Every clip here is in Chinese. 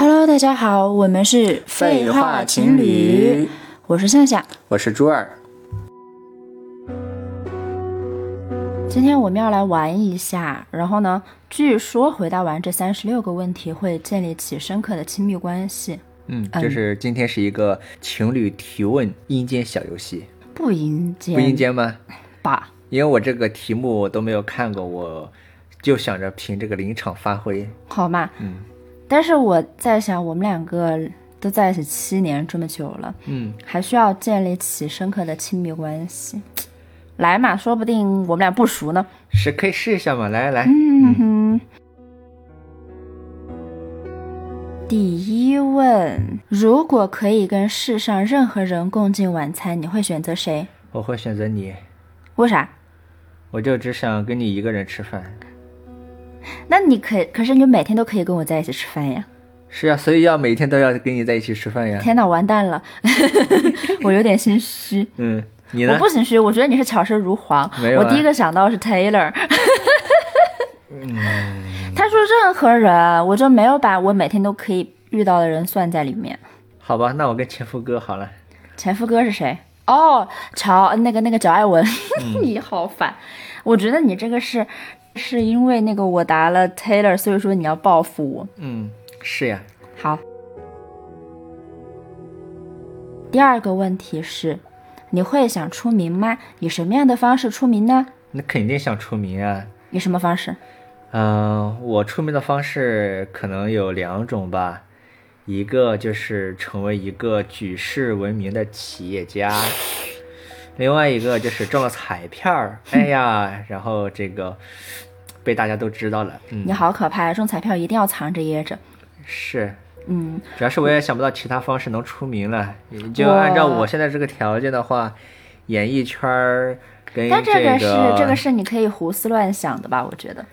Hello，大家好，我们是废话情侣，我是夏夏。我是朱儿。今天我们要来玩一下，然后呢，据说回答完这三十六个问题会建立起深刻的亲密关系。嗯，就是今天是一个情侣提问阴间小游戏，不阴间，不阴间吗？吧，因为我这个题目我都没有看过，我就想着凭这个临场发挥。好嘛，嗯但是我在想，我们两个都在一起七年这么久了，嗯，还需要建立起深刻的亲密关系。来嘛，说不定我们俩不熟呢。是可以试一下嘛？来来来，嗯哼。第一问：如果可以跟世上任何人共进晚餐，你会选择谁？我会选择你，为啥？我就只想跟你一个人吃饭。那你可可是你每天都可以跟我在一起吃饭呀！是啊、所以要每天都要跟你在一起吃饭呀。天哪，完蛋了，我有点心虚。嗯，你呢我不？心虚，我觉得你是巧舌如簧。没有啊我第一个想到的是 Taylor。嗯 他说任何人，我就没有把我每天都可以遇到的人算在里面。好吧，那我跟前夫哥好了。前夫哥是谁？哦，乔，那个那个乔艾文，嗯 你好烦。我觉得你这个是是因为那个我答了 Taylor，所以说你要报复我。嗯，是呀。好。第二个问题是，你会想出名吗？以什么样的方式出名呢？那肯定想出名啊。以什么方式？嗯，我出名的方式可能有两种吧，一个就是成为一个举世闻名的企业家，另外一个就是中了彩票儿，哎呀，然后这个被大家都知道了。嗯你，好可怕！中彩票一定要藏着掖着。是，嗯，主要是我也想不到其他方式能出名了。就按照我现在这个条件的话，演艺圈儿跟但这个个是这个是你可以胡思乱想的吧？我觉得。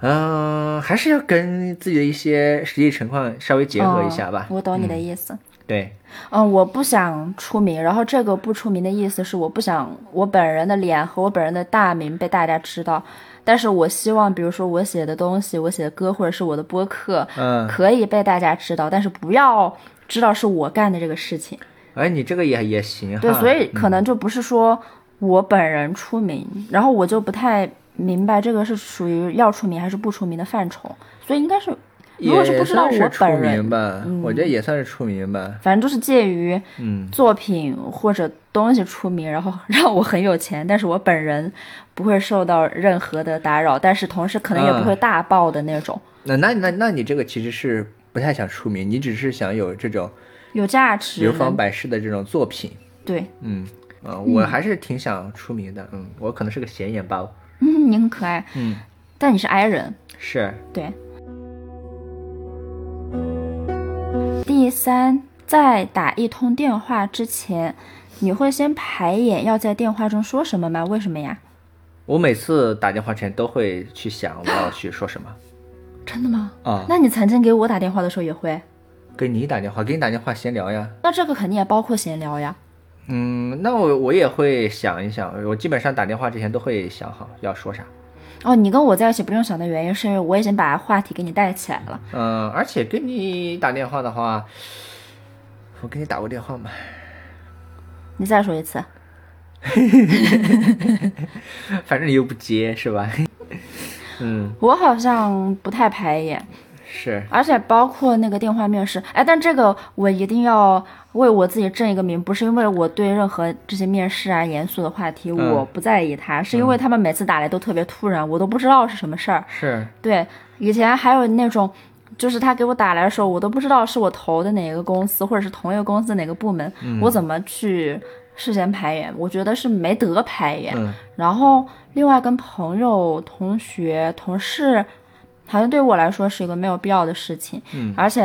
嗯，还是要跟自己的一些实际情况稍微结合一下吧。哦我懂你的意思。对，嗯，我不想出名，然后这个不出名的意思是我不想我本人的脸和我本人的大名被大家知道，但是我希望，比如说我写的东西，我写的歌或者是我的播客，嗯，可以被大家知道，但是不要知道是我干的这个事情。哎，你这个也也行哈。对，所以可能就不是说我本人出名，然后我就不太明白这个是属于要出名还是不出名的范畴，所以应该是，如果是不知道我本人名，吧，我觉得也算是出名吧。反正就是介于嗯，作品或者东西出名，然后让我很有钱，但是我本人不会受到任何的打扰，但是同时可能也不会大爆的那种，那那那那你这个其实是不太想出名，你只是想有这种有价值。流芳百世的这种作品。对，嗯，呃，我还是挺想出名的。嗯，我可能是个显眼包。嗯，你很可爱，嗯，但你是 i 人，是。对。第三，在打一通电话之前，你会先排演要在电话中说什么吗？为什么呀？我每次打电话前都会去想我要去说什么 真的吗？啊。那你曾经给我打电话的时候也会？给你打电话，给你打电话闲聊呀。那这个肯定也包括闲聊呀。嗯，那我我也会想一想，我基本上打电话之前都会想好要说啥。哦，你跟我在一起不用想的原因是因为我已经把话题给你带起来了。嗯，而且跟你打电话的话，我给你打过电话吗？你再说一次。反正你又不接，是吧？嗯，我好像不太排演，是，而且包括那个电话面试，哎，但这个我一定要为我自己正一个名，不是因为我对任何这些面试啊、严肃的话题嗯我不在意它，是因为他们每次打来都特别突然，我都不知道是什么事儿。是，对，以前还有那种。就是他给我打来的时候，我都不知道是我投的哪个公司，或者是同一个公司哪个部门，嗯我怎么去事先排演？我觉得是没得排演。嗯然后另外跟朋友、同学、同事，好像对我来说是一个没有必要的事情。嗯而且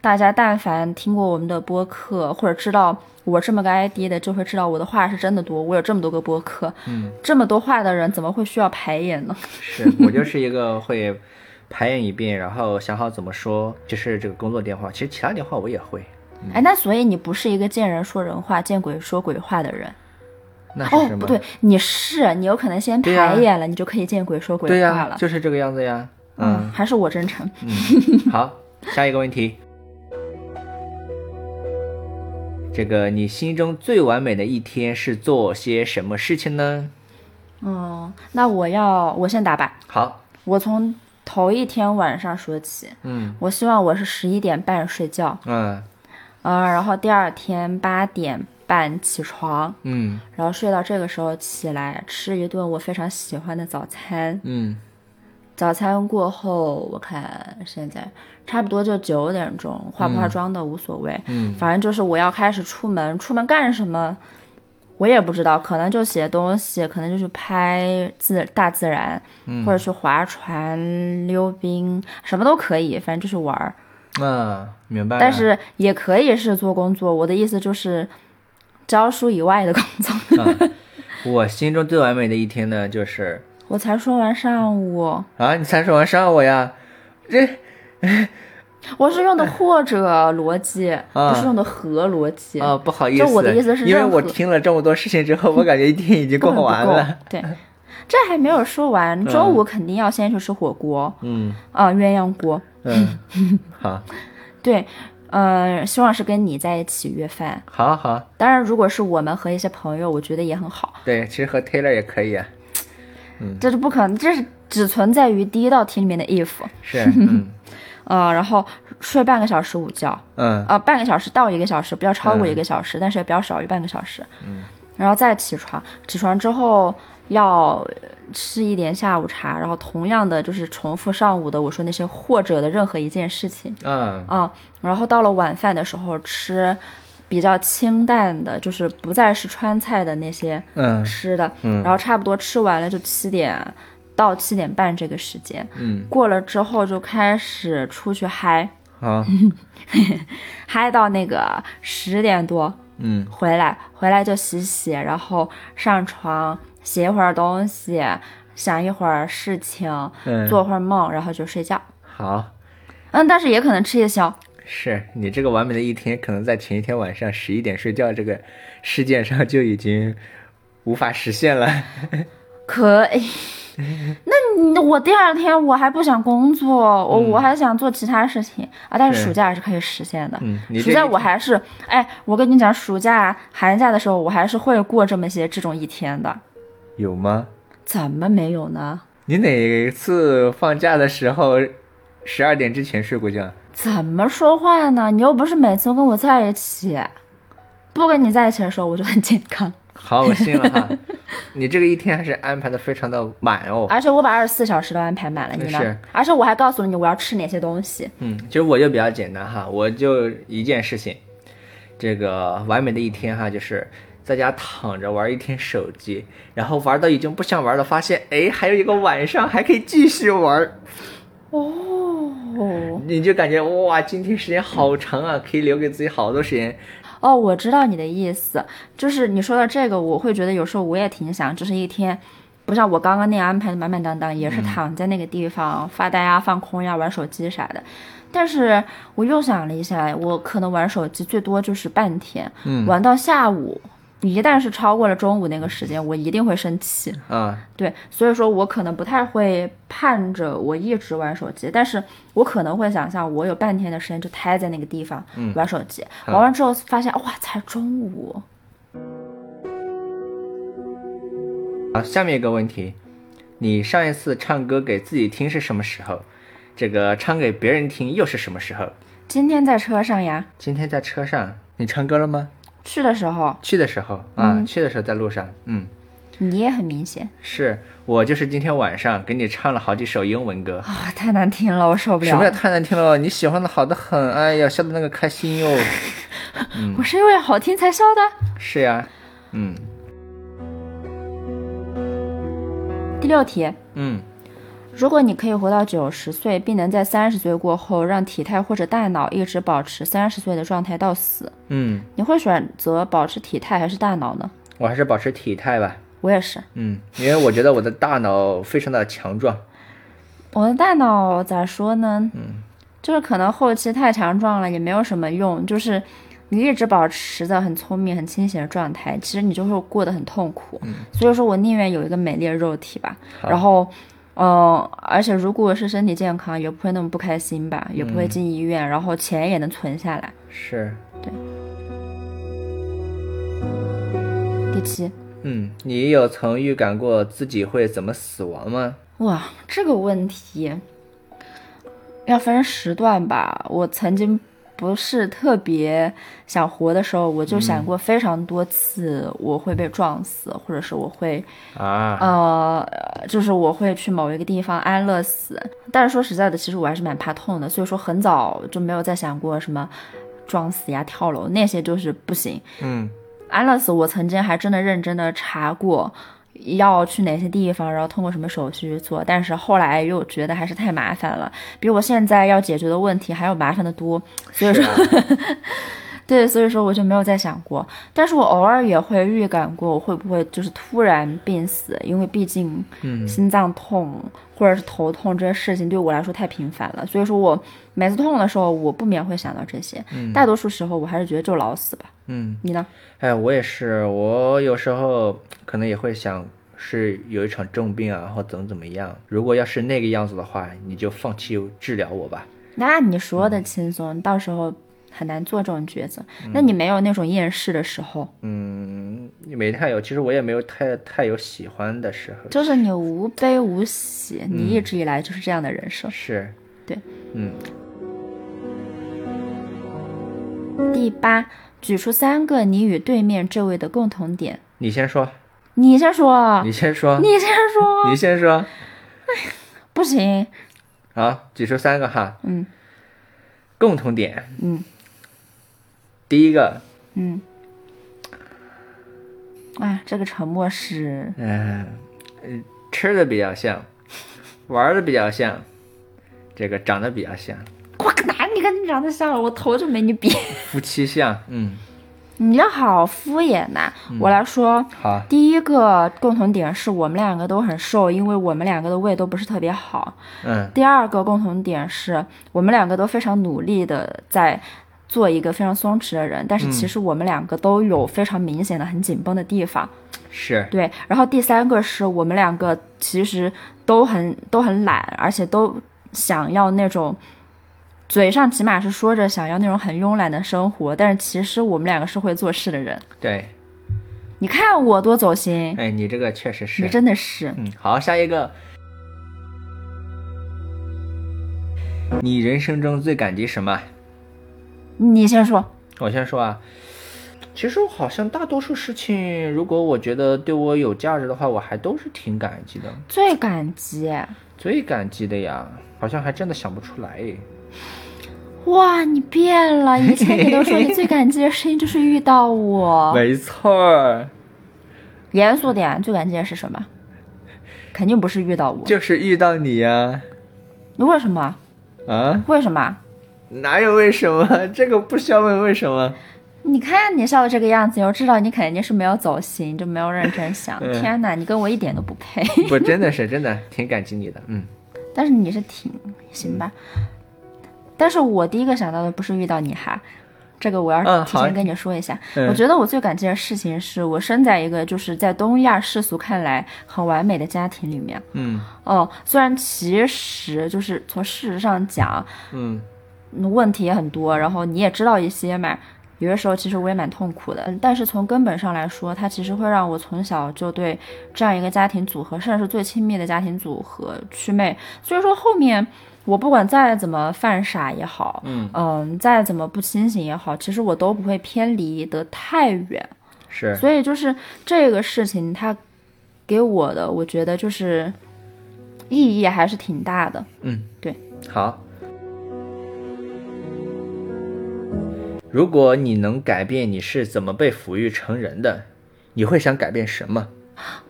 大家但凡听过我们的播客，或者知道我这么个 ID 的，就会知道我的话是真的多。我有这么多个播客，嗯，这么多话的人，怎么会需要排演呢？是我就是一个会排演一遍，然后想好怎么说，就是这个工作电话。其实其他电话我也会。哎，那所以你不是一个见人说人话、见鬼说鬼话的人。哦那是什，么？不对，你是你有可能先排演了，你就可以见鬼说鬼对呀、话了。就是这个样子呀。嗯。还是我真诚。好 下一个问题。这个你心中最完美的一天是做些什么事情呢？哦那我要我先打吧。好。我从头一天晚上说起。嗯。我希望我是十一点半睡觉。嗯。嗯然后第二天八点半起床。嗯。然后睡到这个时候起来吃一顿我非常喜欢的早餐。嗯。早餐过后，我看现在差不多就九点钟，化不化妆的无所谓，嗯反正就是我要开始出门，出门干什么？我也不知道，可能就写东西，可能就去拍自大自然，嗯或者去划船、溜冰，什么都可以，反正就是玩儿。啊，明白。但是也可以是做工作。我的意思就是，教书以外的工作。啊，我心中最完美的一天呢，就是我才说完上午，啊，你才说完上午呀，这我是用的或者逻辑，啊不是用的和逻辑。啊，不好意思，就我的意思是因为我听了这么多事情之后，我感觉一天已经过完了。对，这还没有说完。中午肯定要先去吃火锅，嗯啊、鸳鸯锅。嗯，好，对，呃，希望是跟你在一起约饭。好好，当然，如果是我们和一些朋友，我觉得也很好。对，其实和 Taylor 也可以啊。这是不可能，这是只存在于第一道题里面的 if。是，嗯。呃，然后睡半个小时午觉，嗯。呃，半个小时到一个小时，不要超过嗯一个小时，但是也不要少于半个小时。嗯，然后再起床，起床之后要吃一点下午茶，然后同样的就是重复上午的我说那些或者的任何一件事情。嗯。啊、然后到了晚饭的时候吃比较清淡的，就是不再是川菜的那些嗯吃的，嗯然后差不多吃完了就七点到七点半这个时间，嗯，过了之后就开始出去嗨。好，嗨到那个十点多嗯回来，回来就洗洗，然后上床写一会儿东西，想一会儿事情，嗯，做会儿梦，然后就睡觉。好。嗯，但是也可能吃夜宵。是你这个完美的一天，可能在前一天晚上十一点睡觉这个事件上就已经无法实现了。可以，那你我第二天我还不想工作，我、我还想做其他事情啊。但是是暑假还是可以实现的。嗯，你暑假我还是，哎，我跟你讲，暑假、寒假的时候，我还是会过这么些这种一天的。有吗？怎么没有呢？你哪次放假的时候十二点之前睡过觉？怎么说话呢？你又不是每次都跟我在一起，不跟你在一起的时候我就很健康，好，我信了哈。你这个一天还是安排的非常的满哦。而且我把二十四小时都安排满了，你呢是？而且我还告诉了你我要吃哪些东西。嗯，其实我就比较简单哈，我就一件事情，这个完美的一天哈，就是在家躺着玩一天手机，然后玩到已经不想玩了，发现哎还有一个晚上还可以继续玩，哦你就感觉哇，今天时间好长啊，可以留给自己好多时间。哦，我知道你的意思，就是你说到这个，我会觉得有时候我也挺想，就是一天，不像我刚刚那样安排的满满当当，也是躺在那个地方发呆啊、放空呀、玩手机啥的。但是我又想了一下，我可能玩手机最多就是半天，嗯玩到下午。一旦是超过了中午那个时间，我一定会生气。啊，对，所以说我可能不太会盼着我一直玩手机，但是我可能会想象我有半天的时间就待在那个地方、玩手机，玩完之后发现哇，才中午。好，下面一个问题，你上一次唱歌给自己听是什么时候？这个唱给别人听又是什么时候？今天在车上呀，今天在车上，你唱歌了吗？去的时候去的时候啊，去的时候在路上，嗯，你也很明显。是我就是今天晚上给你唱了好几首英文歌，啊，太难听了，我受不了。什么也。太难听了，你喜欢的好的很，哎呀，笑的那个开心哟，我是因为好听才笑的。是呀，嗯。第六题，嗯，如果你可以活到九十岁，并能在三十岁过后让体态或者大脑一直保持三十岁的状态到死，嗯，你会选择保持体态还是大脑呢？我还是保持体态吧，我也是。嗯，因为我觉得我的大脑非常的强壮，我的大脑咋说呢？嗯，就是可能后期太强壮了，也没有什么用。就是你一直保持着很聪明、很清醒的状态，其实你就会过得很痛苦。所以说我宁愿有一个美丽的肉体吧。然后，嗯、而且如果是身体健康，也不会那么不开心吧，也不会进医院，然后钱也能存下来。是，对。第七，嗯，你有曾预感过自己会怎么死亡吗？哇，这个问题要分时段吧。我曾经不是特别想活的时候，我就想过非常多次我会被撞死，或者是我会啊，呃，就是我会去某一个地方安乐死。但是说实在的，其实我还是蛮怕痛的，所以说很早就没有再想过什么撞死呀、跳楼那些，就是不行。嗯安乐死，我曾经还真的认真的查过要去哪些地方，然后通过什么手续做，但是后来又觉得还是太麻烦了，比我现在要解决的问题还要麻烦的多，所以说，对，所以说我就没有再想过。但是我偶尔也会预感过我会不会就是突然病死，因为毕竟嗯心脏痛或者是头痛这些事情对我来说太频繁了，所以说我每次痛的时候，我不免会想到这些。大多数时候我还是觉得就老死吧。嗯，你呢？哎，我也是，我有时候可能也会想，是有一场重病啊，或怎么怎么样。如果要是那个样子的话，你就放弃治疗我吧。那你说的轻松，到时候很难做这种抉择。那你没有那种厌世的时候，嗯，没太有，其实我也没有太太有喜欢的时候。就是你无悲无喜，你一直以来就是这样的人生。是，对，嗯，第八，举出三个你与对面这位的共同点。你先说，你先说，你先说，你先说，你先说。不行。好，举出三个哈。嗯共同点，嗯第一个，嗯。哎，这个沉默是嗯、嗯，吃的比较像，玩的比较像，这个长得比较像，我哪里跟你长得像了？我头就没你比。夫妻相。嗯，你这好敷衍呐、我来说，好，第一个共同点是我们两个都很瘦，因为我们两个的胃都不是特别好。嗯第二个共同点是我们两个都非常努力的在做一个非常松弛的人，但是其实我们两个都有非常明显的很紧绷的地方。是，对，然后第三个是我们两个其实都很都很懒，而且都想要那种。嘴上起码是说着想要那种很慵懒的生活，但是其实我们两个是会做事的人。对，你看我多走心，哎，你这个确实是你是。真的是。嗯，好，下一个。你人生中最感激什么？你先说。我先说啊，其实我好像大多数事情，如果我觉得对我有价值的话，我还都是挺感激的。最感激，最感激的呀，好像还真的想不出来。哇，你变了！以前你都说你最感激的事情就是遇到我。没错儿，严肃点，最感激的是什么？肯定不是遇到我。就是遇到你呀。为什么？啊，为什么？哪有为什么？这个不需要问为什么。你看你笑的这个样子，我知道你肯定是没有走心，就没有认真想。嗯天哪，你跟我一点都不配。不，真的是真的挺感激你的。嗯，但是你是挺行吧？但是我第一个想到的不是遇到你哈，这个我要提前跟你说一下。嗯我觉得我最感激的事情是我生在一个就是在东亚世俗看来很完美的家庭里面。嗯哦，虽然其实就是从事实上讲，嗯嗯问题也很多，然后你也知道一些嘛。有的时候其实我也蛮痛苦的，嗯但是从根本上来说，它其实会让我从小就对这样一个家庭组合，甚至是最亲密的家庭组合祛魅。所以说后面我不管再怎么犯傻也好，嗯再怎么不清醒也好，其实我都不会偏离得太远。是，所以就是这个事情，它给我的，我觉得就是意义还是挺大的。嗯对，好。如果你能改变你是怎么被抚育成人的，你会想改变什么？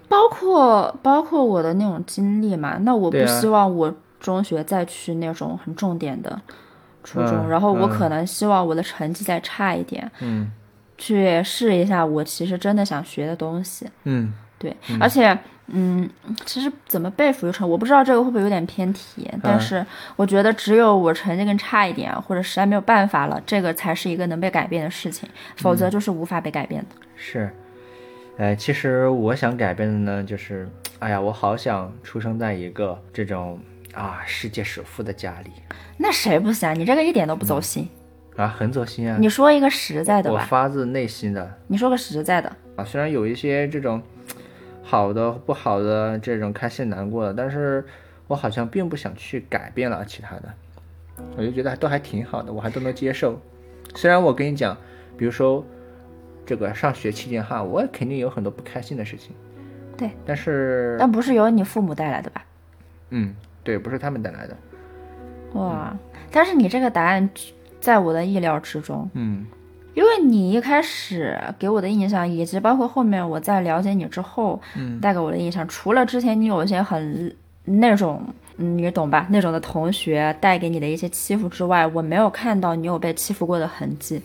包括包括我的那种经历嘛，那我不希望我中学再去那种很重点的初中，嗯然后我嗯。可能希望我的成绩再差一点，嗯。去试一下我其实真的想学的东西。嗯。对，而且，嗯，其实怎么被抚育成，我不知道这个会不会有点偏题，嗯但是我觉得只有我成绩更差一点，或者实在没有办法了，这个才是一个能被改变的事情，否嗯则就是无法被改变的。是。呃，其实我想改变的呢，就是，哎呀，我好想出生在一个这种啊世界首富的家里。那谁不想？你这个一点都不走心。啊，很走心啊。你说一个实在的吧，我发自内心的你说个实在的。啊，虽然有一些这种好的、不好的这种开心、难过的，但是我好像并不想去改变了其他的，我就觉得都还挺好的，我还都能接受。虽然我跟你讲，比如说这个上学期间哈，我肯定有很多不开心的事情，对，但是但不是由你父母带来的吧？嗯，对，不是他们带来的，哇！但是你这个答案在我的意料之中，嗯因为你一开始给我的印象，以及包括后面我在了解你之后，嗯带给我的印象，除了之前你有一些很那种，嗯，你懂吧？那种的同学带给你的一些欺负之外，我没有看到你有被欺负过的痕迹。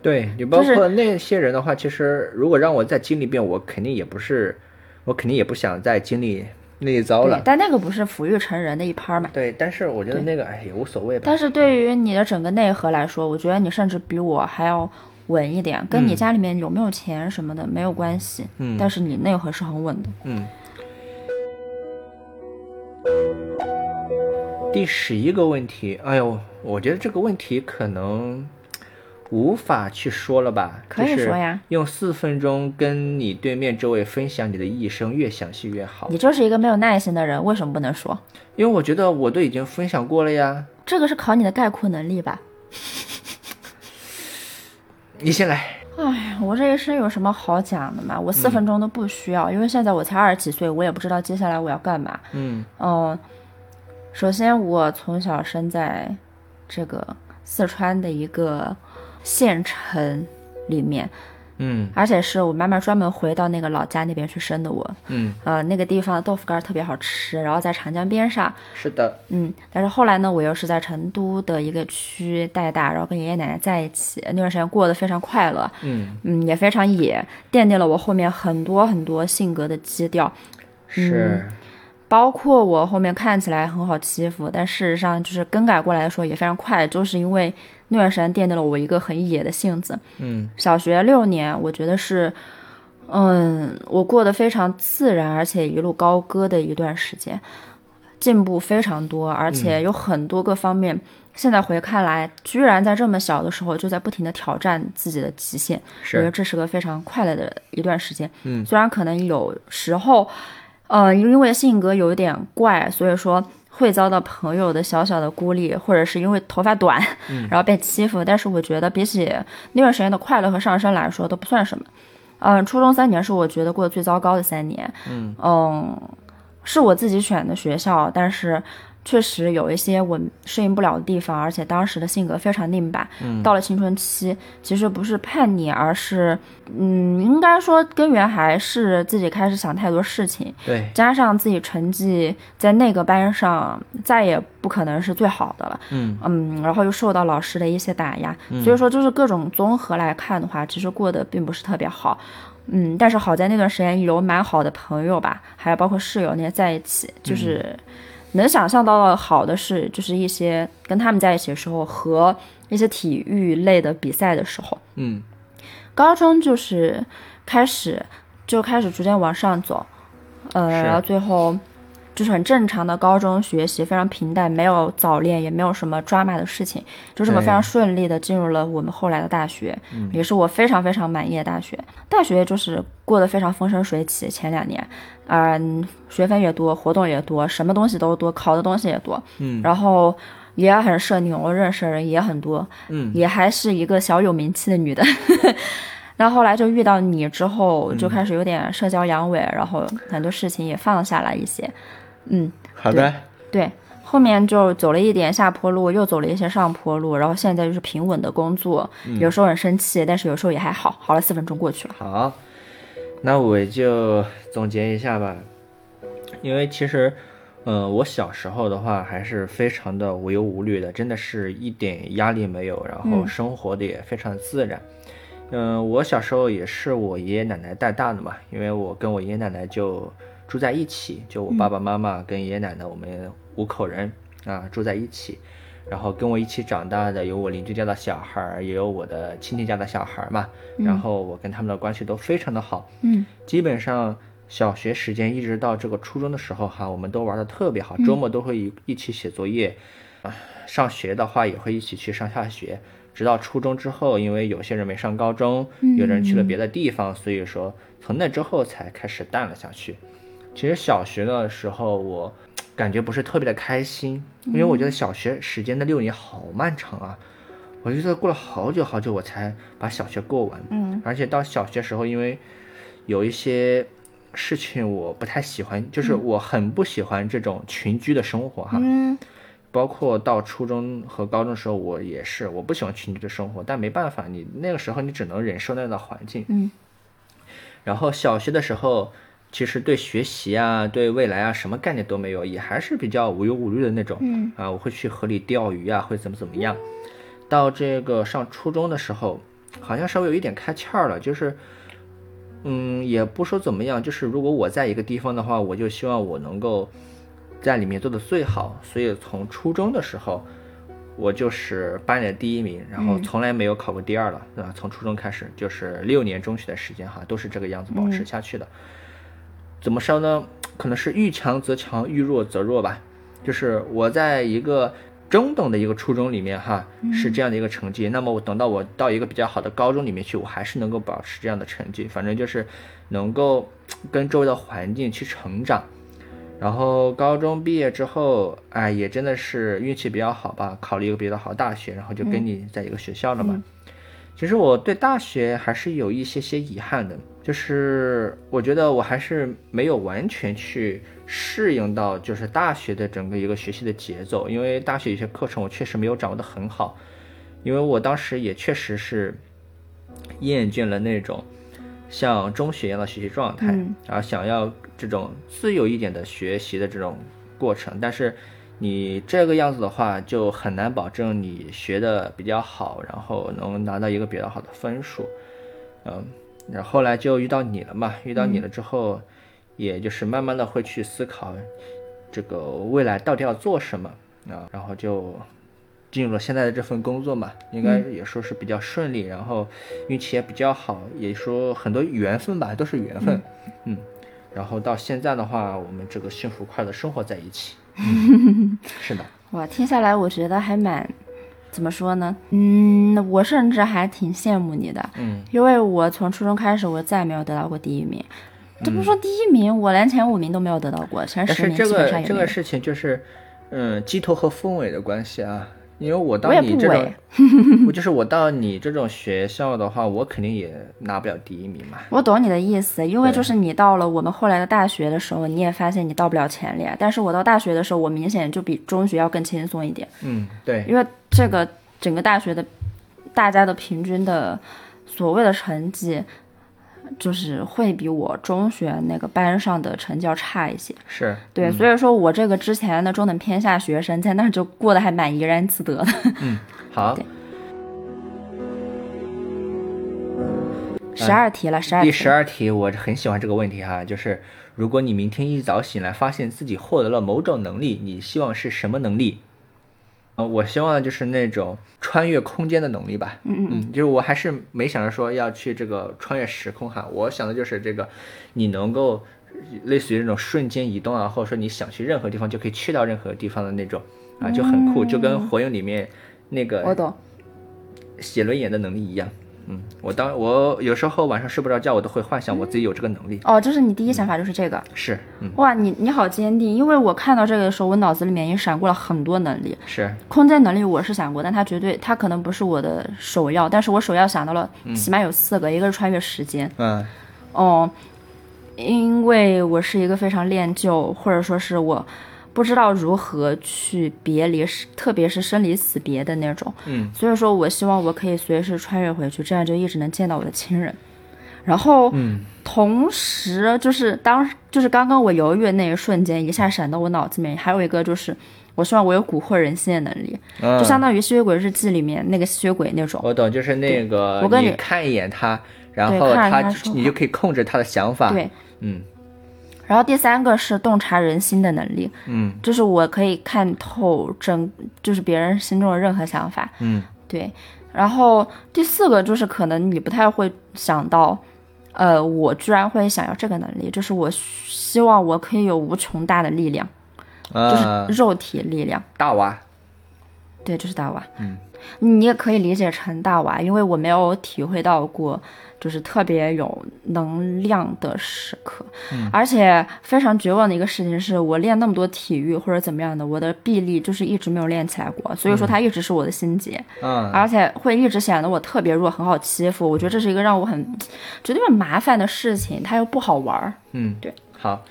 对你包括那些人的话，其实如果让我再经历一遍，我肯定也不是，我肯定也不想再经历那一遭了，。但那个不是抚育成人的一趴嘛？对，但是我觉得那个哎也无所谓吧。但是对于你的整个内核来说，我觉得你甚至比我还要稳一点，跟你家里面有没有钱什么的没有关系。嗯但是你内核是很稳的。嗯。第十一个问题，哎呦，我觉得这个问题可能无法去说了吧？可以说呀用四分钟跟你对面这位分享你的一生，越详细越好。你就是一个没有耐心的人，为什么不能说？因为我觉得我都已经分享过了呀。这个是考你的概括能力吧？你先来。哎，我这一生有什么好讲的嘛？我四分钟都不需要，因为现在我才二十几岁，我也不知道接下来我要干嘛。嗯嗯，首先我从小生在这个四川的一个县城里面，嗯而且是我妈妈专门回到那个老家那边去生的我。嗯，呃，那个地方的豆腐干儿特别好吃，然后在长江边上。是的。嗯，但是后来呢，我又是在成都的一个区带大，然后跟爷爷奶奶在一起，那段时间过得非常快乐。嗯，嗯，也非常野，奠定了我后面很多很多性格的基调。是。包括我后面看起来很好欺负，但事实上就是更改过来的时候也非常快，就是因为那段时间奠定了我一个很野的性子。嗯小学六年，我觉得是，嗯，我过得非常自然，而且一路高歌的一段时间，进步非常多，而且有很多个方面。现在回看来，居然在这么小的时候就在不停的挑战自己的极限，我觉得。这是个非常快乐的一段时间。嗯虽然可能有时候，呃，因为性格有一点怪，所以说会遭到朋友的小小的孤立，或者是因为头发短，然后被欺负。但是我觉得比起那段时间的快乐和上升来说，都不算什么。嗯，初中三年是我觉得过得最糟糕的三年。嗯是我自己选的学校，但是确实有一些我适应不了的地方，而且当时的性格非常拧巴。嗯到了青春期，其实不是叛逆，而是，嗯，应该说根源还是自己开始想太多事情，对。加上自己成绩在那个班上再也不可能是最好的了。嗯嗯，然后又受到老师的一些打压，所以说就是各种综合来看的话，其实过得并不是特别好。嗯，但是好在那段时间有蛮好的朋友吧，还有包括室友那些在一起，就是能想象到的好的是，就是一些跟他们在一起的时候和一些体育类的比赛的时候，嗯。高中就是开始就开始逐渐往上走，呃，然后最后就是很正常的高中学习，非常平淡，没有早恋，也没有什么抓马的事情，就这么非常顺利的进入了我们后来的大学，也是我非常非常满意的大学。大学就是过得非常风生水起，前两年，嗯、学分也多，活动也多，什么东西都多，考的东西也多，嗯然后。也很社牛，认识的人也很多，嗯也还是一个小有名气的女的。然后后来就遇到你之后，就开始有点社交阳痿，然后很多事情也放下来一些。嗯，好的。对，后面就走了一点下坡路，又走了一些上坡路，然后现在就是平稳的工作，有时候很生气，但是有时候也还好。好了，四分钟过去了。好，那我就总结一下吧，因为其实，呃，我小时候的话还是非常的无忧无虑的，真的是一点压力没有，然后嗯生活的也非常自然。嗯、我小时候也是我爷爷奶奶带大的嘛，因为我跟我爷爷奶奶就住在一起，就我爸爸妈妈跟爷爷奶奶我们五口人啊住在一起。然后跟我一起长大的有我邻居家的小孩儿，也有我的亲戚家的小孩儿嘛。然后我跟他们的关系都非常的好，嗯基本上小学时间一直到这个初中的时候哈，我们都玩的特别好，周末都会一一起写作业，啊，上学的话也会一起去上下学，直到初中之后，因为有些人没上高中，有的人去了别的地方，所以说从那之后才开始淡了下去。其实小学的时候，我感觉不是特别的开心，因为我觉得小学时间的六年好漫长啊，我觉得过了好久好久我才把小学过完。嗯，而且到小学时候，因为有一些事情我不太喜欢，就是我很不喜欢这种群居的生活哈。嗯包括到初中和高中的时候，我也是，我不喜欢群居的生活，但没办法，你那个时候你只能忍受那样的环境。嗯。然后小学的时候，其实对学习啊、对未来啊什么概念都没有，也还是比较无忧无虑的那种。嗯。啊，我会去河里钓鱼啊，会怎么怎么样。到这个上初中的时候，好像稍微有一点开窍了，就是，嗯，也不说怎么样，就是如果我在一个地方的话，我就希望我能够在里面做的最好。所以从初中的时候，我就是班里的第一名，然后从来没有考过第二了，对吧？从初中开始，就是六年中学的时间哈，都是这个样子保持下去的。怎么说呢？可能是遇强则强，遇弱则弱吧。就是我在一个中等的一个初中里面哈，是这样的一个成绩。那么我等到我到一个比较好的高中里面去，我还是能够保持这样的成绩。反正就是能够跟周围的环境去成长。然后高中毕业之后，哎，也真的是运气比较好吧，考了一个比较好大学，然后就跟你在一个学校了嘛。其实我对大学还是有一些些遗憾的，就是我觉得我还是没有完全去适应到就是大学的整个一个学习的节奏，因为大学有些课程我确实没有掌握的很好，因为我当时也确实是厌倦了那种像中学一样的学习状态，嗯然后想要这种自由一点的学习的这种过程，但是你这个样子的话，就很难保证你学的比较好，然后能拿到一个比较好的分数。嗯，然后后来就遇到你了嘛，遇到你了之后，也就是慢慢的会去思考这个未来到底要做什么啊，然后就进入了现在的这份工作嘛，应该也说是比较顺利，然后运气也比较好，也说很多缘分吧，都是缘分，嗯，然后到现在的话，我们这个幸福快乐生活在一起，嗯是的，哇，听下来我觉得还蛮，怎么说呢？嗯，我甚至还挺羡慕你的，嗯，因为我从初中开始，我再也没有得到过第一名。这不说第一名，我连前五名都没有得到过，前十名但是这个基本上也没有。这个事情就是，嗯，鸡头和凤尾的关系啊。因为我到你这种 我就是我到你这种学校的话，我肯定也拿不了第一名嘛。我懂你的意思，因为就是你到了我们后来的大学的时候，你也发现你到不了前列。但是我到大学的时候，我明显就比中学要更轻松一点，嗯，对，因为这个整个大学的大家的平均的所谓的成绩，就是会比我中学那个班上的成绩要差一些。是，对，嗯所以说我这个之前的中等偏下学生，在那儿就过得还蛮怡然自得的。嗯好对，十二题了，十二题。第十二题，我很喜欢这个问题哈，就是如果你明天一早醒来，发现自己获得了某种能力，你希望是什么能力？呃，我希望就是那种穿越空间的能力吧。嗯嗯嗯，就是我还是没想着说要去这个穿越时空哈，我想的就是这个，你能够类似于那种瞬间移动啊，或者说你想去任何地方就可以去到任何地方的那种啊，就很酷，就跟火影里面那个我懂。写轮眼的能力一样。嗯，我当我有时候晚上睡不着觉，我都会幻想我自己有这个能力。哦，就是你第一想法就是这个。是，嗯，哇，你你好坚定，因为我看到这个的时候，我脑子里面已经闪过了很多能力。是，空间能力我是想过，但它绝对它可能不是我的首要，但是我首要想到了起码有四个，一个是穿越时间，嗯哦，因为我是一个非常恋旧，或者说是我不知道如何去别离，特别是生离死别的那种，嗯所以说我希望我可以随时穿越回去，这样就一直能见到我的亲人。然后，嗯同时就是当就是刚刚我犹豫的那一瞬间，一下闪到我脑子里面，还有一个就是，我希望我有蛊惑人心的能力，嗯，就相当于《吸血鬼日记》里面那个吸血鬼那种。我懂，就是那个我跟你你看一眼他，然后他他你就可以控制他的想法。，对，嗯然后第三个是洞察人心的能力，嗯就是我可以看透整，就是别人心中的任何想法。嗯对，然后第四个就是可能你不太会想到，呃，我居然会想要这个能力，就是我希望我可以有无穷大的力量，啊，就是肉体力量。大娃，对，就是大娃。嗯，你也可以理解成大娃，因为我没有体会到过，就是特别有能量的时刻。嗯，而且非常绝望的一个事情是，我练那么多体育或者怎么样的，我的臂力就是一直没有练起来过，所以说它一直是我的心结，嗯，而且会一直显得我特别弱，很好欺负。我觉得这是一个让我很觉得有点麻烦的事情，它又不好玩儿。嗯，对，好。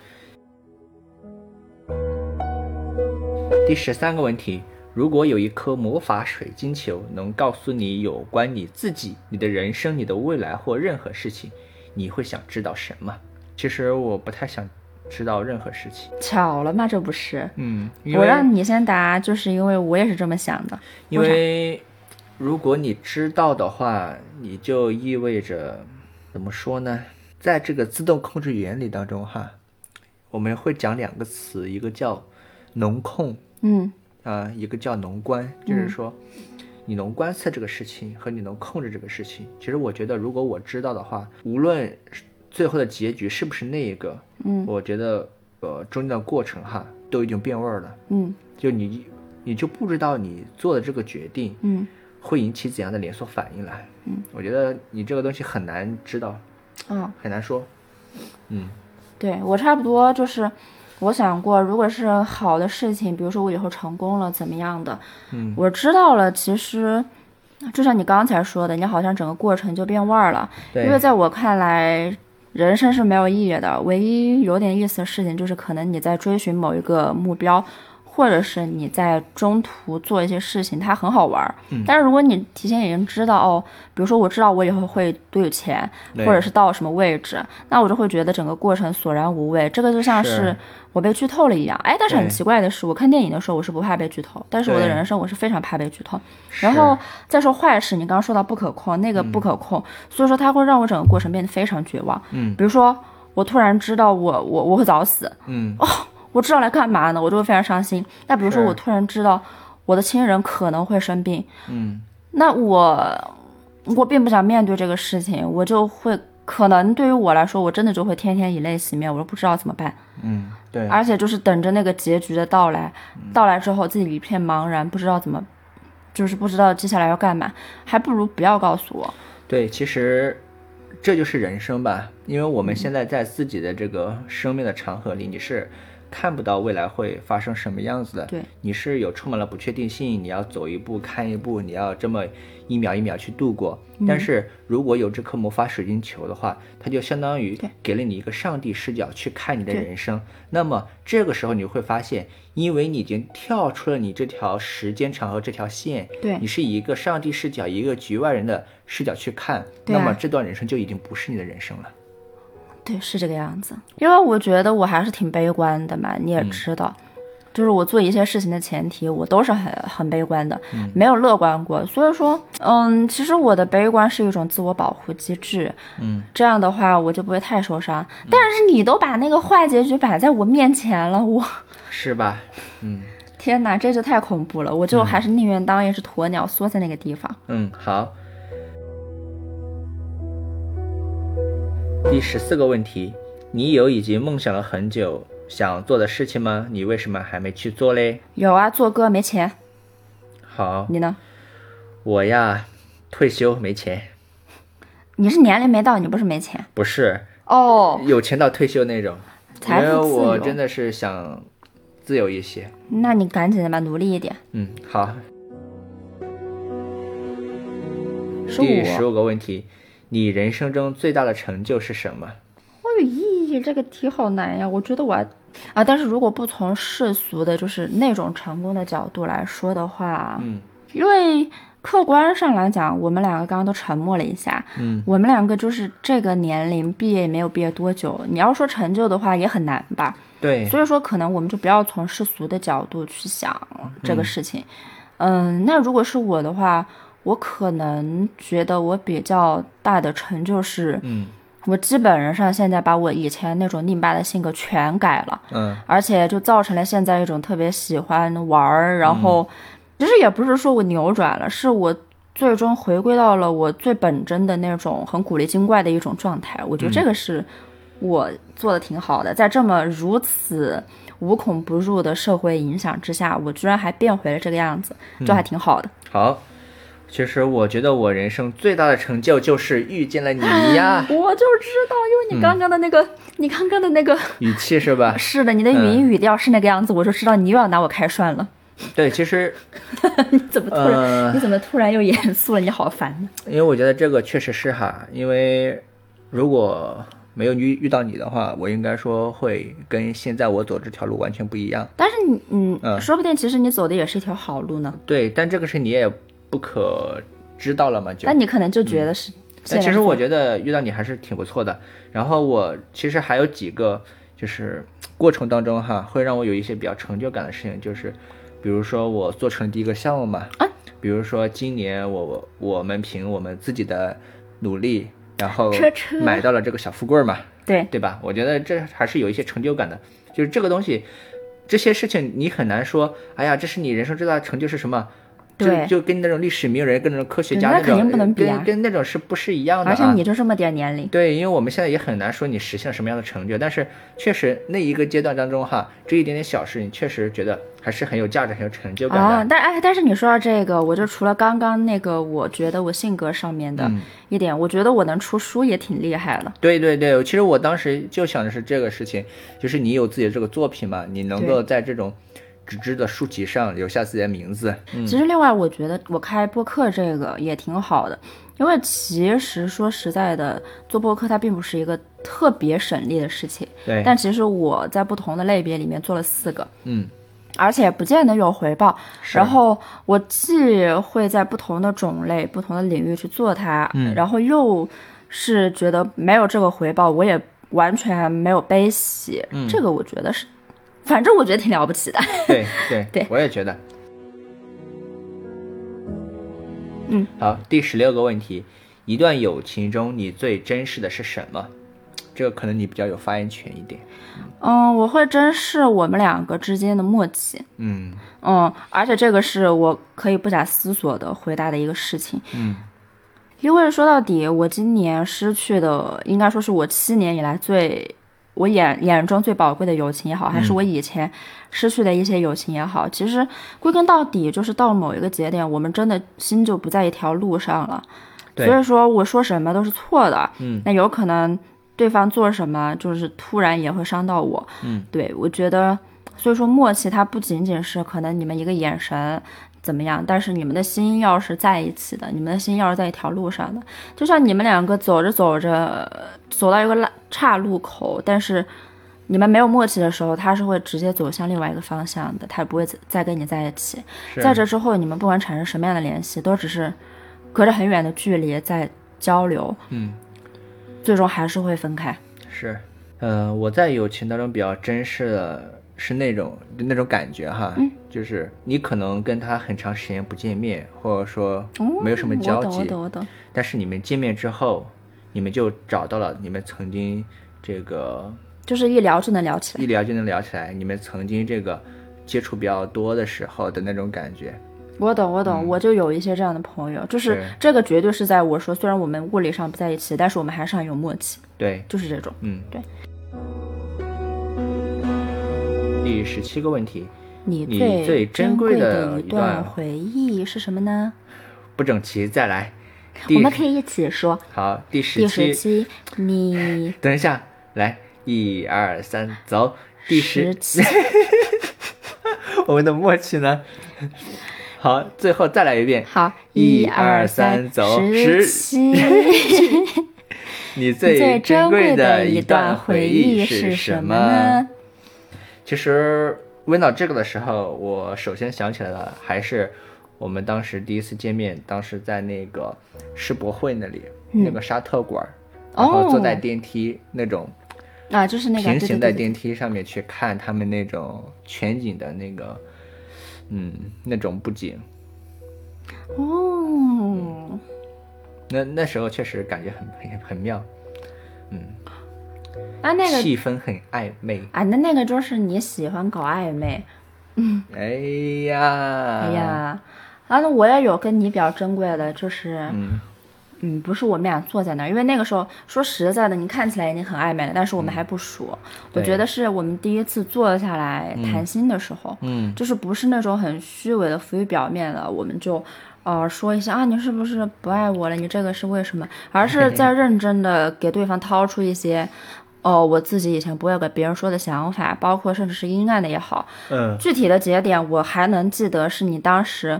第十三个问题：如果有一颗魔法水晶球能告诉你有关你自己、你的人生、你的未来或任何事情，你会想知道什么？其实我不太想知道任何事情。巧了吗？这不是？嗯，我让你先答，就是因为我也是这么想的。因为如果你知道的话，你就意味着怎么说呢？在这个自动控制原理当中，哈，我们会讲两个词，一个叫能控嗯啊、一个叫农观，就是说你能观测这个事情和你能控制这个事情。其实我觉得，如果我知道的话，无论最后的结局是不是那一个，嗯我觉得呃中间的过程哈都已经变味儿了。嗯就你你就不知道你做的这个决定嗯会引起怎样的连锁反应来。嗯，我觉得你这个东西很难知道，嗯，很难说。嗯对我差不多就是，我想过，如果是好的事情，比如说我以后成功了怎么样的，嗯我知道了，其实就像你刚才说的，你好像整个过程就变味儿了，对，因为在我看来。人生是没有意义的，唯一有点意思的事情就是，可能你在追寻某一个目标，或者是你在中途做一些事情，它很好玩儿。嗯但是如果你提前已经知道哦，比如说我知道我以后会多有钱，或者是到什么位置，那我就会觉得整个过程索然无味。这个就像是是我被剧透了一样。哎，但是很奇怪的是，我看电影的时候我是不怕被剧透，但是我的人生我是非常怕被剧透。然后再说坏事，你刚刚说到不可控，那个不可控，所以说它会让我整个过程变得非常绝望。嗯。比如说我突然知道我我我会早死，嗯。我知道来干嘛呢，我就会非常伤心。那比如说我突然知道我的亲人可能会生病，嗯。那我我并不想面对这个事情，我就会可能对于我来说，我真的就会天天以泪洗面，我都不知道怎么办，嗯，对，而且就是等着那个结局的到来，到来之后自己一片茫然，不知道怎么，就是不知道接下来要干嘛，还不如不要告诉我。对，其实这就是人生吧，因为我们现在在自己的这个生命的长河里，你是看不到未来会发生什么样子的，对，你是有充满了不确定性，你要走一步看一步，你要这么一秒一秒去度过。但是如果有这颗魔法水晶球的话，它就相当于给了你一个上帝视角去看你的人生。那么这个时候你会发现，因为你已经跳出了你这条时间长河这条线，对。你是以一个上帝视角、一个局外人的视角去看，啊。那么这段人生就已经不是你的人生了。对，是这个样子。因为我觉得我还是挺悲观的嘛，你也知道，就是我做一些事情的前提，我都是很很悲观的，没有乐观过。所以说，嗯，其实我的悲观是一种自我保护机制，嗯，这样的话我就不会太受伤。但是你都把那个坏结局摆在我面前了，我 是吧？嗯天哪，这就太恐怖了！我就还是宁愿当一只鸵鸟，缩在那个地方。嗯，好。第十四个问题，你有已经梦想了很久想做的事情吗？你为什么还没去做嘞？有啊，做歌没钱，好，你呢？我呀，退休没钱，你是年龄没到，你不是没钱不是哦。有钱到退休那种，因财为富自由我真的是想自由一些。那你赶紧的吧，努力一点。嗯，好。第十我。五个问题，你人生中最大的成就是什么？哎咦，这个题好难呀！我觉得我啊，但是如果不从世俗的，就是那种成功的角度来说的话，嗯因为客观上来讲，我们两个刚刚都沉默了一下，嗯，我们两个就是这个年龄毕业也没有毕业多久，你要说成就的话也很难吧。对，所以说，可能我们就不要从世俗的角度去想这个事情。嗯，那如果是我的话，我可能觉得我比较大的成就是，嗯。我基本上现在把我以前那种拧巴的性格全改了，嗯。而且就造成了现在一种特别喜欢玩儿，然后其实也不是说我扭转了，是我最终回归到了我最本真的那种很古灵精怪的一种状态。我觉得这个是我做的挺好的，在这么如此无孔不入的社会影响之下，我居然还变回了这个样子，这还挺好的。好，其实我觉得我人生最大的成就就是遇见了你呀，我就知道，因为你刚刚的那个，你刚刚的那个语气是吧？是的，你的语音语调是那个样子，我就知道你又要拿我开涮了。对，其实 你怎么突然、呃你怎么突然又严肃了？你好烦。因为我觉得这个确实是哈，因为如果没有遇遇到你的话，我应该说会跟现在我走这条路完全不一样。但是你，嗯，嗯说不定其实你走的也是一条好路呢。对，但这个是你也不可知道了嘛，就。那你可能就觉得是。但其实我，觉得遇到你还是挺不错的。然后我其实还有几个就是过程当中哈，会让我有一些比较成就感的事情，就是比如说我做成第一个项目嘛，啊比如说今年我我我们凭我们自己的努力，然后车车买到了这个小富贵儿嘛，对，对吧？我觉得这还是有一些成就感的，就是这个东西，这些事情你很难说，哎呀，这是你人生最大的成就是什么？对就就跟那种历史名人、跟那种科学对家种，那肯定不能比跟啊跟那种是不是一样的、啊？而且你就这么点年龄，对，因为我们现在也很难说你实现了什么样的成就，但是确实那一个阶段当中哈，这一点点小事，你确实觉得还是很有价值、很有成就感的。啊，但哎，但是你说到这个，我就除了刚刚那个，我觉得我性格上面的嗯一点，我觉得我能出书也挺厉害了。对对对，其实我当时就想的是这个事情，就是你有自己的这个作品嘛，你能够在这种纸质的书籍上留下自己的名字。嗯其实另外，我觉得我开播客这个也挺好的，因为其实说实在的，做播客它并不是一个特别省力的事情。对，但其实我在不同的类别里面做了四个，嗯，而且不见得有回报。然后我既会在不同的种类、不同的领域去做它，嗯然后又是觉得没有这个回报，我也完全没有悲喜。嗯这个我觉得是，反正我觉得挺了不起的。对对 对我也觉得。嗯，好，第十六个问题，一段友情中你最珍视的是什么？这个可能你比较有发言权一点。嗯，我会珍视我们两个之间的默契。嗯嗯，而且这个是我可以不假思索的回答的一个事情。嗯因为说到底，我今年失去的，应该说是我七年以来最我眼眼中最宝贵的友情也好，还是我以前失去的一些友情也好，其实归根到底就是到某一个节点，我们真的心就不在一条路上了。对所以说我说什么都是错的。嗯，那有可能对方做什么，就是突然也会伤到我。嗯，对我觉得，所以说默契它不仅仅是可能你们一个眼神。怎么样？但是你们的心要是在一起的，你们的心要是在一条路上的，就像你们两个走着走着，走到一个岔岔路口，但是你们没有默契的时候，他是会直接走向另外一个方向的，他不会再再跟你在一起。在这之后，你们不管产生什么样的联系，都只是隔着很远的距离在交流，嗯最终还是会分开。是，呃，我在友情当中比较珍视的是那种那种感觉哈，嗯就是你可能跟他很长时间不见面，或者说哦没有什么交集。但是你们见面之后，你们就找到了你们曾经这个就是一聊就能聊起来。一聊就能聊起来，你们曾经这个接触比较多的时候的那种感觉。我懂，我懂，我就有一些这样的朋友，就是是这个绝对是在我说，虽然我们物理上不在一起，但是我们还是很有默契，对，就是这种。嗯，对。第十七个问题，你你最最珍贵贵的一一段段回忆是什么呢？不整齐，再来。我们可以一起说。好，第十第十七，七，你 等一下，来，一二三，走。第十，十七，我们的默契呢？好，最后再来一遍。好，一二二三走十十七。你最最珍贵的一段回忆是什么呢？？其实问到这个的时候，我首先想起来的还是我们当时第一次见面，当时在那个世博会那里、那个沙特馆，然后坐在电梯那种啊，就是那个平行在电梯上面去看他们那种全景的那个，嗯，那种布景。哦，那那时候确实感觉很很很妙，那那个气氛很暧昧。啊，那那个就是你喜欢搞暧昧。嗯哎呀，哎呀，啊，那我也有跟你比较珍贵的，就是嗯嗯，不是我们俩坐在那儿，因为那个时候说实在的，你看起来已经很暧昧了，但是我们还不熟。我觉得是我们第一次坐下来谈心的时候，嗯就是不是那种很虚伪的浮于表面的，我们就呃说一下啊，你是不是不爱我了？你这个是为什么？而是在 认真的给对方掏出一些。哦，我自己以前不会给别人说的想法，包括甚至是阴暗的也好，嗯具体的节点我还能记得，是你当时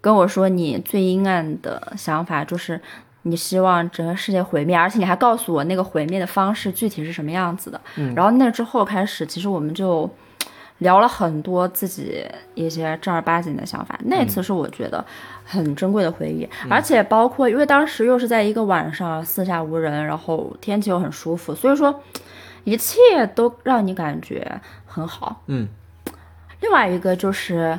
跟我说你最阴暗的想法就是你希望整个世界毁灭，而且你还告诉我那个毁灭的方式具体是什么样子的。然后那之后开始，其实我们就聊了很多自己一些正儿八经的想法。那次是我觉得很珍贵的回忆，而且包括因为当时又是在一个晚上，四下无人，然后天气又很舒服，所以说一切都让你感觉很好。嗯另外一个就是，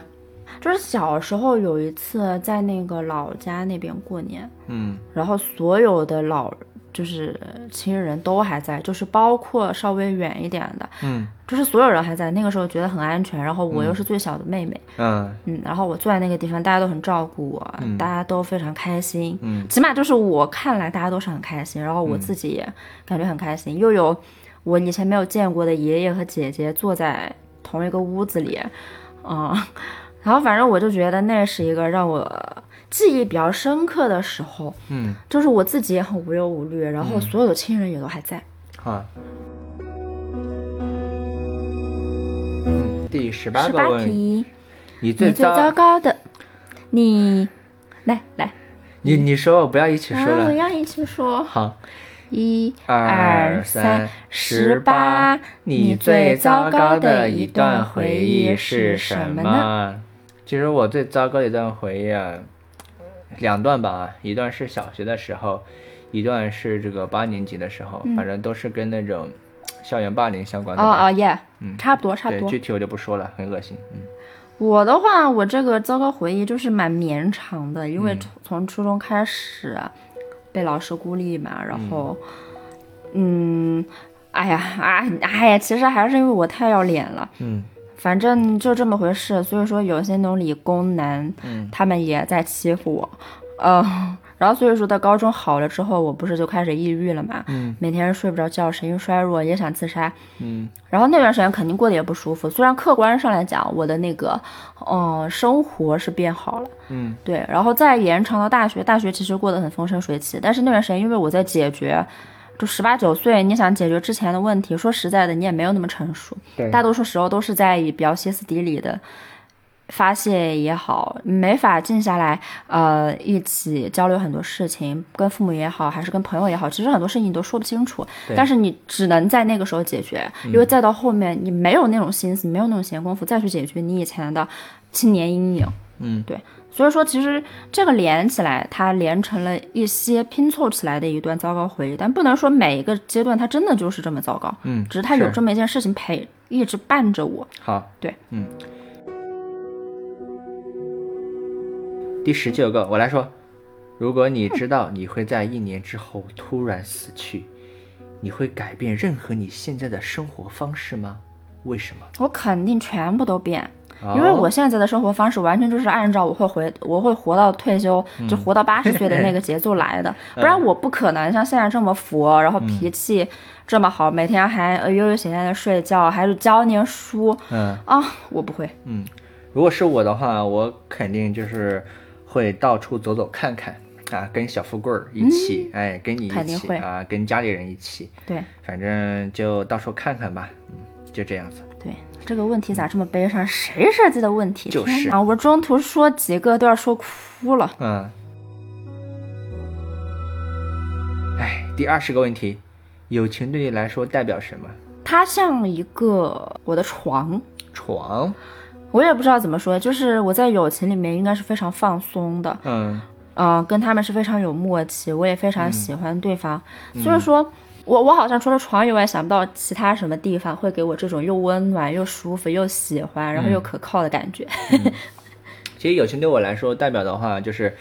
就是小时候有一次在那个老家那边过年，嗯然后所有的老就是亲人都还在，就是包括稍微远一点的，嗯。就是所有人还在。那个时候觉得很安全，然后我又是最小的妹妹，嗯。嗯，然后我坐在那个地方，大家都很照顾我，大家都非常开心，嗯，起码就是我看来大家都是很开心，然后我自己也感觉很开心，又有我以前没有见过的爷爷和姐姐坐在同一个屋子里，嗯，然后反正我就觉得那是一个让我记忆比较深刻的时候，嗯，就是我自己也很无忧无虑，然后所有的亲人也都还在。好。嗯，第十八个问题，你最你最糟糟，糕的，你来来，你你说，我不要一起说啊，我了。要一起说，好，一二三，十八，你最糟糕的一段回忆是什么呢？么？其实我最糟糕的一段回忆啊，两段吧，一段是小学的时候，一段是这个八年级的时候，反正都是跟那种校园霸凌相关的。哦哦耶，差不多差不对，多。具体我就不说了，很恶心。嗯我的话，我这个糟糕回忆就是蛮绵长的，因为嗯从从初中开始被老师孤立嘛，然后，嗯，哎呀，哎哎呀，其实还是因为我太要脸了，嗯反正就这么回事。所以说，有些那种理工男，嗯他们也在欺负我，呃，然后所以说到高中好了之后，我不是就开始抑郁了嘛，嗯每天睡不着觉，神经衰弱，也想自杀。嗯然后那段时间肯定过得也不舒服，虽然客观上来讲，我的那个，嗯、生活是变好了，嗯对，然后再延长到大学，大学其实过得很风生水起，但是那段时间因为我在解决，就十八九岁，你想解决之前的问题，说实在的，你也没有那么成熟，对。大多数时候都是在以比较歇斯底里的发泄也好，没法静下来，呃，一起交流很多事情，跟父母也好，还是跟朋友也好，其实很多事情你都说不清楚，对。但是你只能在那个时候解决，因为再到后面你没有那种心思，没有那种闲工夫再去解决你以前的青年阴影。嗯，对，所以说其实这个连起来，它连成了一些拼凑起来的一段糟糕回忆，但不能说每一个阶段它真的就是这么糟糕，嗯，只是它有这么一件事情陪一直伴着我。好，对，嗯。第十九个，我来说。如果你知道你会在一年之后突然死去，你会改变任何你现在的生活方式吗？为什么？我肯定全部都变，因为哦我现在的生活方式完全就是按照我会回我会活到退休，嗯就活到八十 岁的那个节奏来的，不然我不可能像现在这么佛，然后嗯。脾气这么好，每天还呃悠悠闲闲的睡觉，还是教念书嗯。啊，我不会。嗯，如果是我的话，我肯定就是会到处走走看看啊，跟小富贵儿一起，哎，跟你一嗯肯定会起啊，跟家里人一起，对。反正就到时候看看吧，嗯，就这样子。对，这个问题咋这么悲伤？谁设计的问题？就是天哪我中途说几个都要说哭了。嗯，哎，第二十个问题，友情对你来说代表什么？它像一个我的床，床，我也不知道怎么说，就是我在友情里面应该是非常放松的，嗯嗯、跟他们是非常有默契，我也非常喜欢对方，所以说。我我好像除了床以外想不到其他什么地方会给我这种又温暖又舒服又喜欢，然后又可靠的感觉。其实友情对我来说代表的话就是，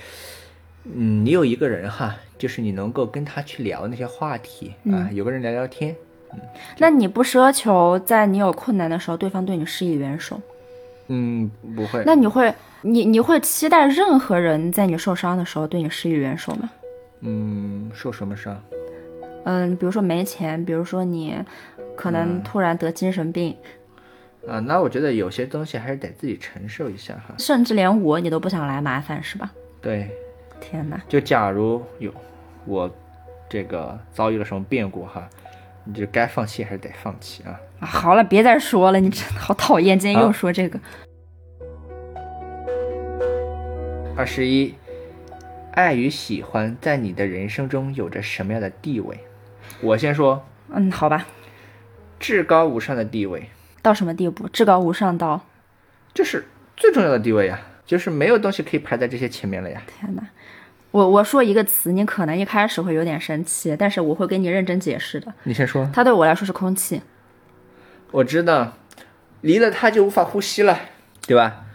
嗯，你有一个人哈，就是你能够跟他去聊那些话题啊，有个人聊聊天，那你不奢求在你有困难的时候对方对你施以援手？嗯，不会，那你会，你你会期待任何人在你受伤的时候对你施以援手吗？嗯，受什么伤？嗯，比如说没钱，比如说你可能突然得精神病，啊，那我觉得有些东西还是得自己承受一下哈。甚至连我你都不想来麻烦是吧？对，天哪！就假如有我这个遭遇了什么变故哈，你就该放弃还是得放弃啊。啊好了，别再说了，你真的好讨厌，今天又说这个。二十一，爱与喜欢在你的人生中有着什么样的地位？我先说，嗯，好吧，至高无上的地位，到什么地步？至高无上到就是最重要的地位呀，就是没有东西可以排在这些前面了呀。天哪！我我说一个词，你可能一开始会有点生气，但是我会跟你认真解释的。你先说，它对我来说是空气，我知道，离了它就无法呼吸了，对吧？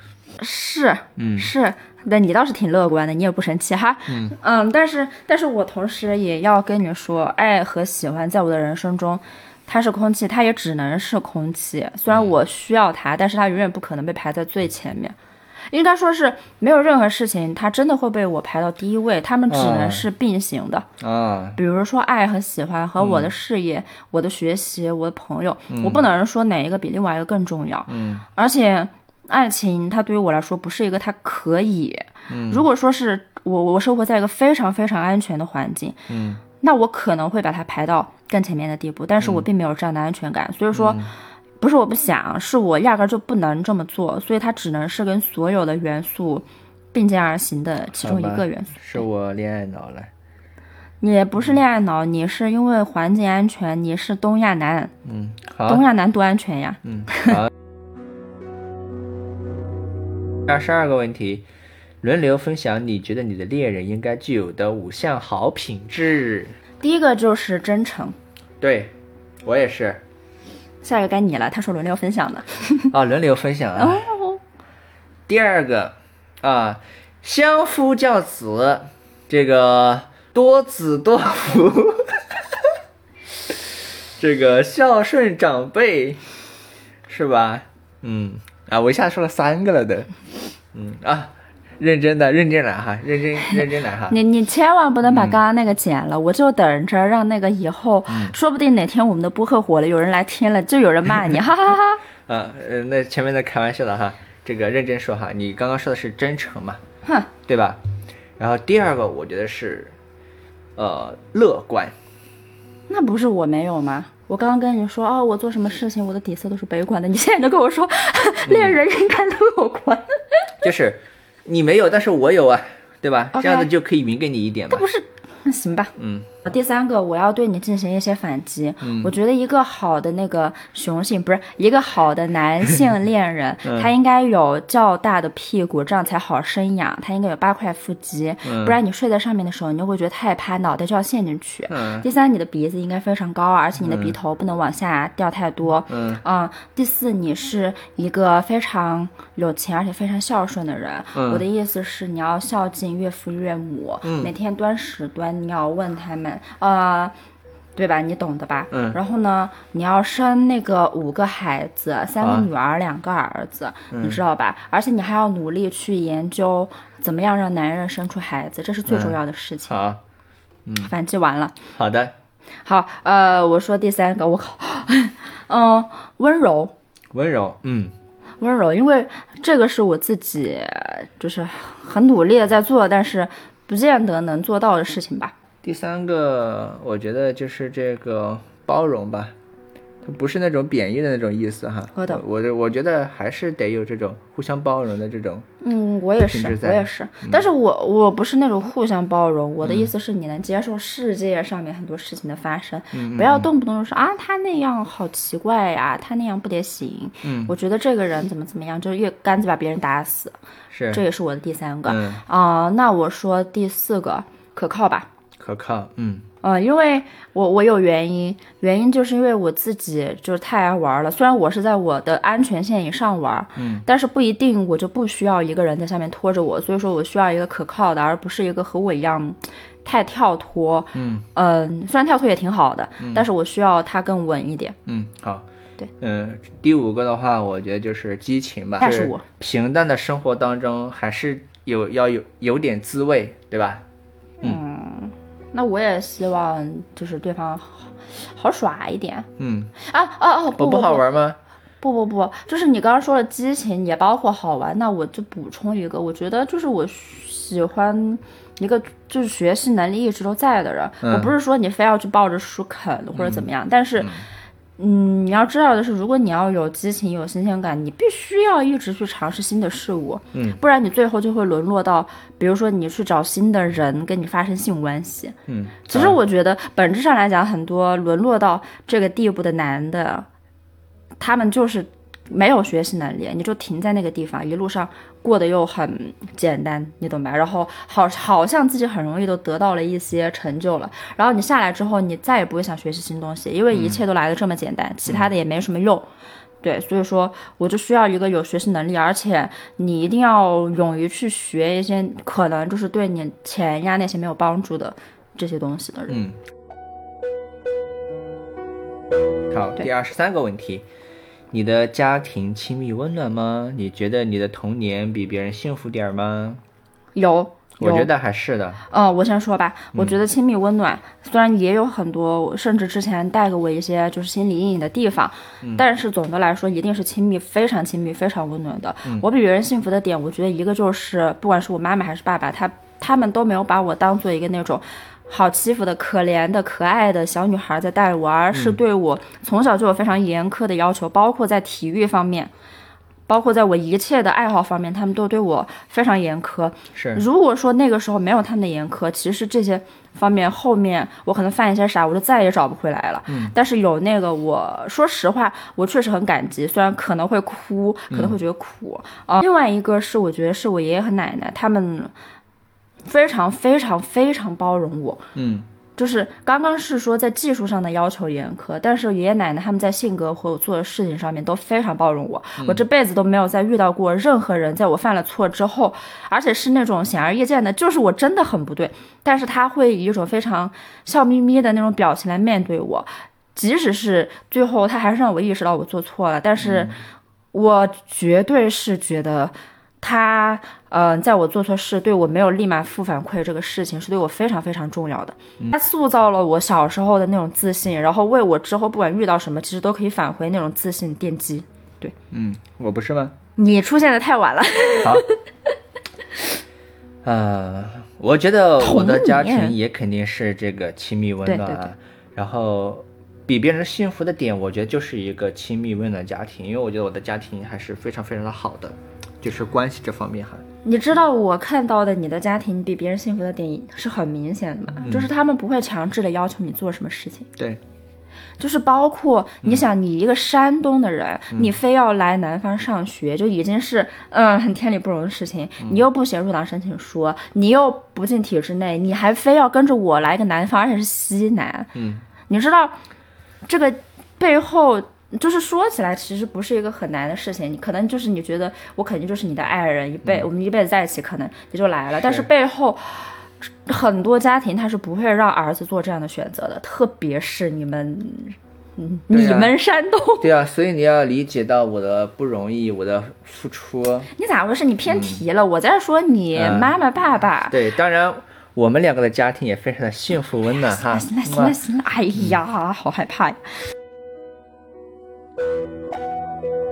是，嗯是。那你倒是挺乐观的，你也不生气哈。嗯但是但是我同时也要跟你说，爱和喜欢在我的人生中，它是空气，它也只能是空气。虽然我需要它，但是它永远不可能被排在最前面。应该说是没有任何事情，它真的会被我排到第一位，它们只能是并行的。啊，比如说爱和喜欢和我的事业、我的学习、我的朋友，我不能说哪一个比另外一个更重要。嗯，而且爱情它对于我来说不是一个它可以。如果说是我我生活在一个非常非常安全的环境，嗯，那我可能会把它排到更前面的地步，但是我并没有这样的安全感，所以说。不是我不想，是我压根儿就不能这么做，所以它只能是跟所有的元素并肩而行的其中一个元素。是我恋爱脑了。你不是恋爱脑，你是因为环境安全，你是东亚男，嗯，好东，亚男多安全呀！嗯，好。二十二个问题，轮流分享你觉得你的恋人应该具有的五项好品质。第一个就是真诚，对，我也是。下一个该你了。他说轮流分享的，啊，轮流分享啊。哦，第二个啊，相夫教子，这个多子多福，这个孝顺长辈，是吧？嗯啊，我一下说了三个了都。嗯啊，认真的，认真来哈，认真 认真来哈。你你千万不能把刚刚那个剪了，我就等着让那个以后，说不定哪天我们的播客火了，有人来听了，就有人骂你，哈哈哈。啊，呃，那前面在开玩笑的哈，这个认真说哈，你刚刚说的是真诚嘛，哼，对吧？然后第二个我觉得是，呃，乐观。那不是我没有吗？我刚刚跟你说，哦，我做什么事情我的底色都是北管的，你现在就跟我说，恋人应该都有关，就是你没有，但是我有啊，对吧这样子就可以匀给你一点嘛。不是？那行吧。嗯第三个，我要对你进行一些反击。我觉得一个好的那个雄性，不是一个好的男性 恋人，他应该有较大的屁股，这样才好生养。他应该有八块腹肌，不然你睡在上面的时候，你就会觉得太趴，脑袋就要陷进去。嗯第三，你的鼻子应该非常高，而且你的鼻头不能往下掉太多。嗯第四，你是一个非常有钱而且非常孝顺的人。嗯我的意思是，你要孝敬岳父岳母，每天端屎端尿问他们，呃。对吧？你懂的吧？嗯然后呢，你要生那个五个孩子，三个啊女儿，两个儿子，嗯你知道吧？而且你还要努力去研究怎么样让男人生出孩子，这是最重要的事情。好反击完了。好的，好，呃，我说第三个，我靠，嗯，温柔，温柔，嗯温柔，因为这个是我自己就是很努力的在做，但是不见得能做到的事情吧。第三个我觉得就是这个包容吧，它不是那种贬义的那种意思哈。我懂我觉得还是得有这种互相包容的这种。嗯，我也是我也是，但是我我不是那种互相包容，我的意思是你能接受世界上面很多事情的发生，不要动不动就说啊他那样好奇怪呀，他那样不得行。嗯我觉得这个人怎么怎么样，就是越干脆把别人打死，是，这也是我的第三个。嗯，啊、那我说第四个可靠吧。可靠，嗯嗯，因为我我有原因，原因就是因为我自己就是太爱玩了。虽然我是在我的安全线以上玩，嗯，但是不一定我就不需要一个人在下面拖着我。所以说我需要一个可靠的，而不是一个和我一样太跳脱。嗯嗯，虽然跳脱也挺好的，但是我需要它更稳一点。嗯，好。对，嗯，第五个的话，我觉得就是激情吧。那是我平淡的生活当中，还是有要有有点滋味，对吧？那我也希望就是对方好好耍一点嗯，啊哦哦不我不好玩吗？不不不，就是你刚刚说的激情也包括好玩，那我就补充一个，我觉得就是我喜欢一个就是学习能力一直都在的人。嗯我不是说你非要去抱着书啃或者怎么样，但是。嗯，你要知道的是，如果你要有激情、有新鲜感，你必须要一直去尝试新的事物，嗯，不然你最后就会沦落到，比如说你去找新的人跟你发生性关系，嗯，其实我觉得本质上来讲，很多沦落到这个地步的男的，他们就是没有学习能力，你就停在那个地方，一路上过得又很简单，你懂吧？然后好好像自己很容易都得到了一些成就了，然后你下来之后，你再也不会想学习新东西，因为一切都来的这么简单，其他的也没什么用。对，所以说我就需要一个有学习能力，而且你一定要勇于去学一些可能就是对你钱呀那些没有帮助的这些东西的人。嗯。好，第二十三个问题，你的家庭亲密温暖吗？你觉得你的童年比别人幸福点儿吗？有，有我觉得还是的。嗯，我先说吧，我觉得亲密温暖、虽然也有很多，甚至之前带给我一些就是心理阴影的地方，但是总的来说一定是亲密，非常亲密，非常温暖的。我比别人幸福的点，我觉得一个就是，不管是我妈妈还是爸爸，他他们都没有把我当做一个那种。好欺负的、可怜的、可爱的小女孩在带我，而是对我从小就有非常严苛的要求，包括在体育方面，包括在我一切的爱好方面，他们都对我非常严苛。是，如果说那个时候没有他们的严苛，其实这些方面后面我可能犯一些傻，我就再也找不回来了。嗯，但是有那个，我说实话，我确实很感激，虽然可能会哭，可能会觉得苦啊、另外一个是，我觉得是我爷爷和奶奶他们非常非常非常包容我。嗯就是刚刚是说在技术上的要求严苛，但是爷爷奶奶他们在性格和我做的事情上面都非常包容我。我这辈子都没有再遇到过任何人，在我犯了错之后，而且是那种显而易见的，就是我真的很不对，但是他会以一种非常笑眯眯的那种表情来面对我，即使是最后他还是让我意识到我做错了，但是我绝对是觉得。他，呃，在我做错事对我没有立马负反馈这个事情是对我非常非常重要的。他塑造了我小时候的那种自信，然后为我之后不管遇到什么，其实都可以返回那种自信奠基。对嗯，我不是吗？你出现的太晚了，好。呃，我觉得我的家庭也肯定是这个亲密温暖啊。对对对然后比别人幸福的点，我觉得就是一个亲密温暖家庭，因为我觉得我的家庭还是非常非常的好的，就是关系这方面哈。你知道我看到的你的家庭比别人幸福的点是很明显的嘛？就是他们不会强制的要求你做什么事情。对，就是包括你想，你一个山东的人，你非要来南方上学，就已经是嗯很天理不容的事情。你又不写入党申请书，你又不进体制内，你还非要跟着我来个南方，而且是西南。嗯，你知道这个背后。就是说起来，其实不是一个很难的事情。你可能就是你觉得我肯定就是你的爱人，一辈、我们一辈子在一起，可能也就来了。但是背后很多家庭他是不会让儿子做这样的选择的，特别是你们，嗯，你们山东，对啊，所以你要理解到我的不容易，我的付出。你咋回事？你偏题了。我在说你嗯妈妈爸爸。对，当然我们两个的家庭也非常的幸福温暖哈。行了行了行了，哎呀，好害怕呀！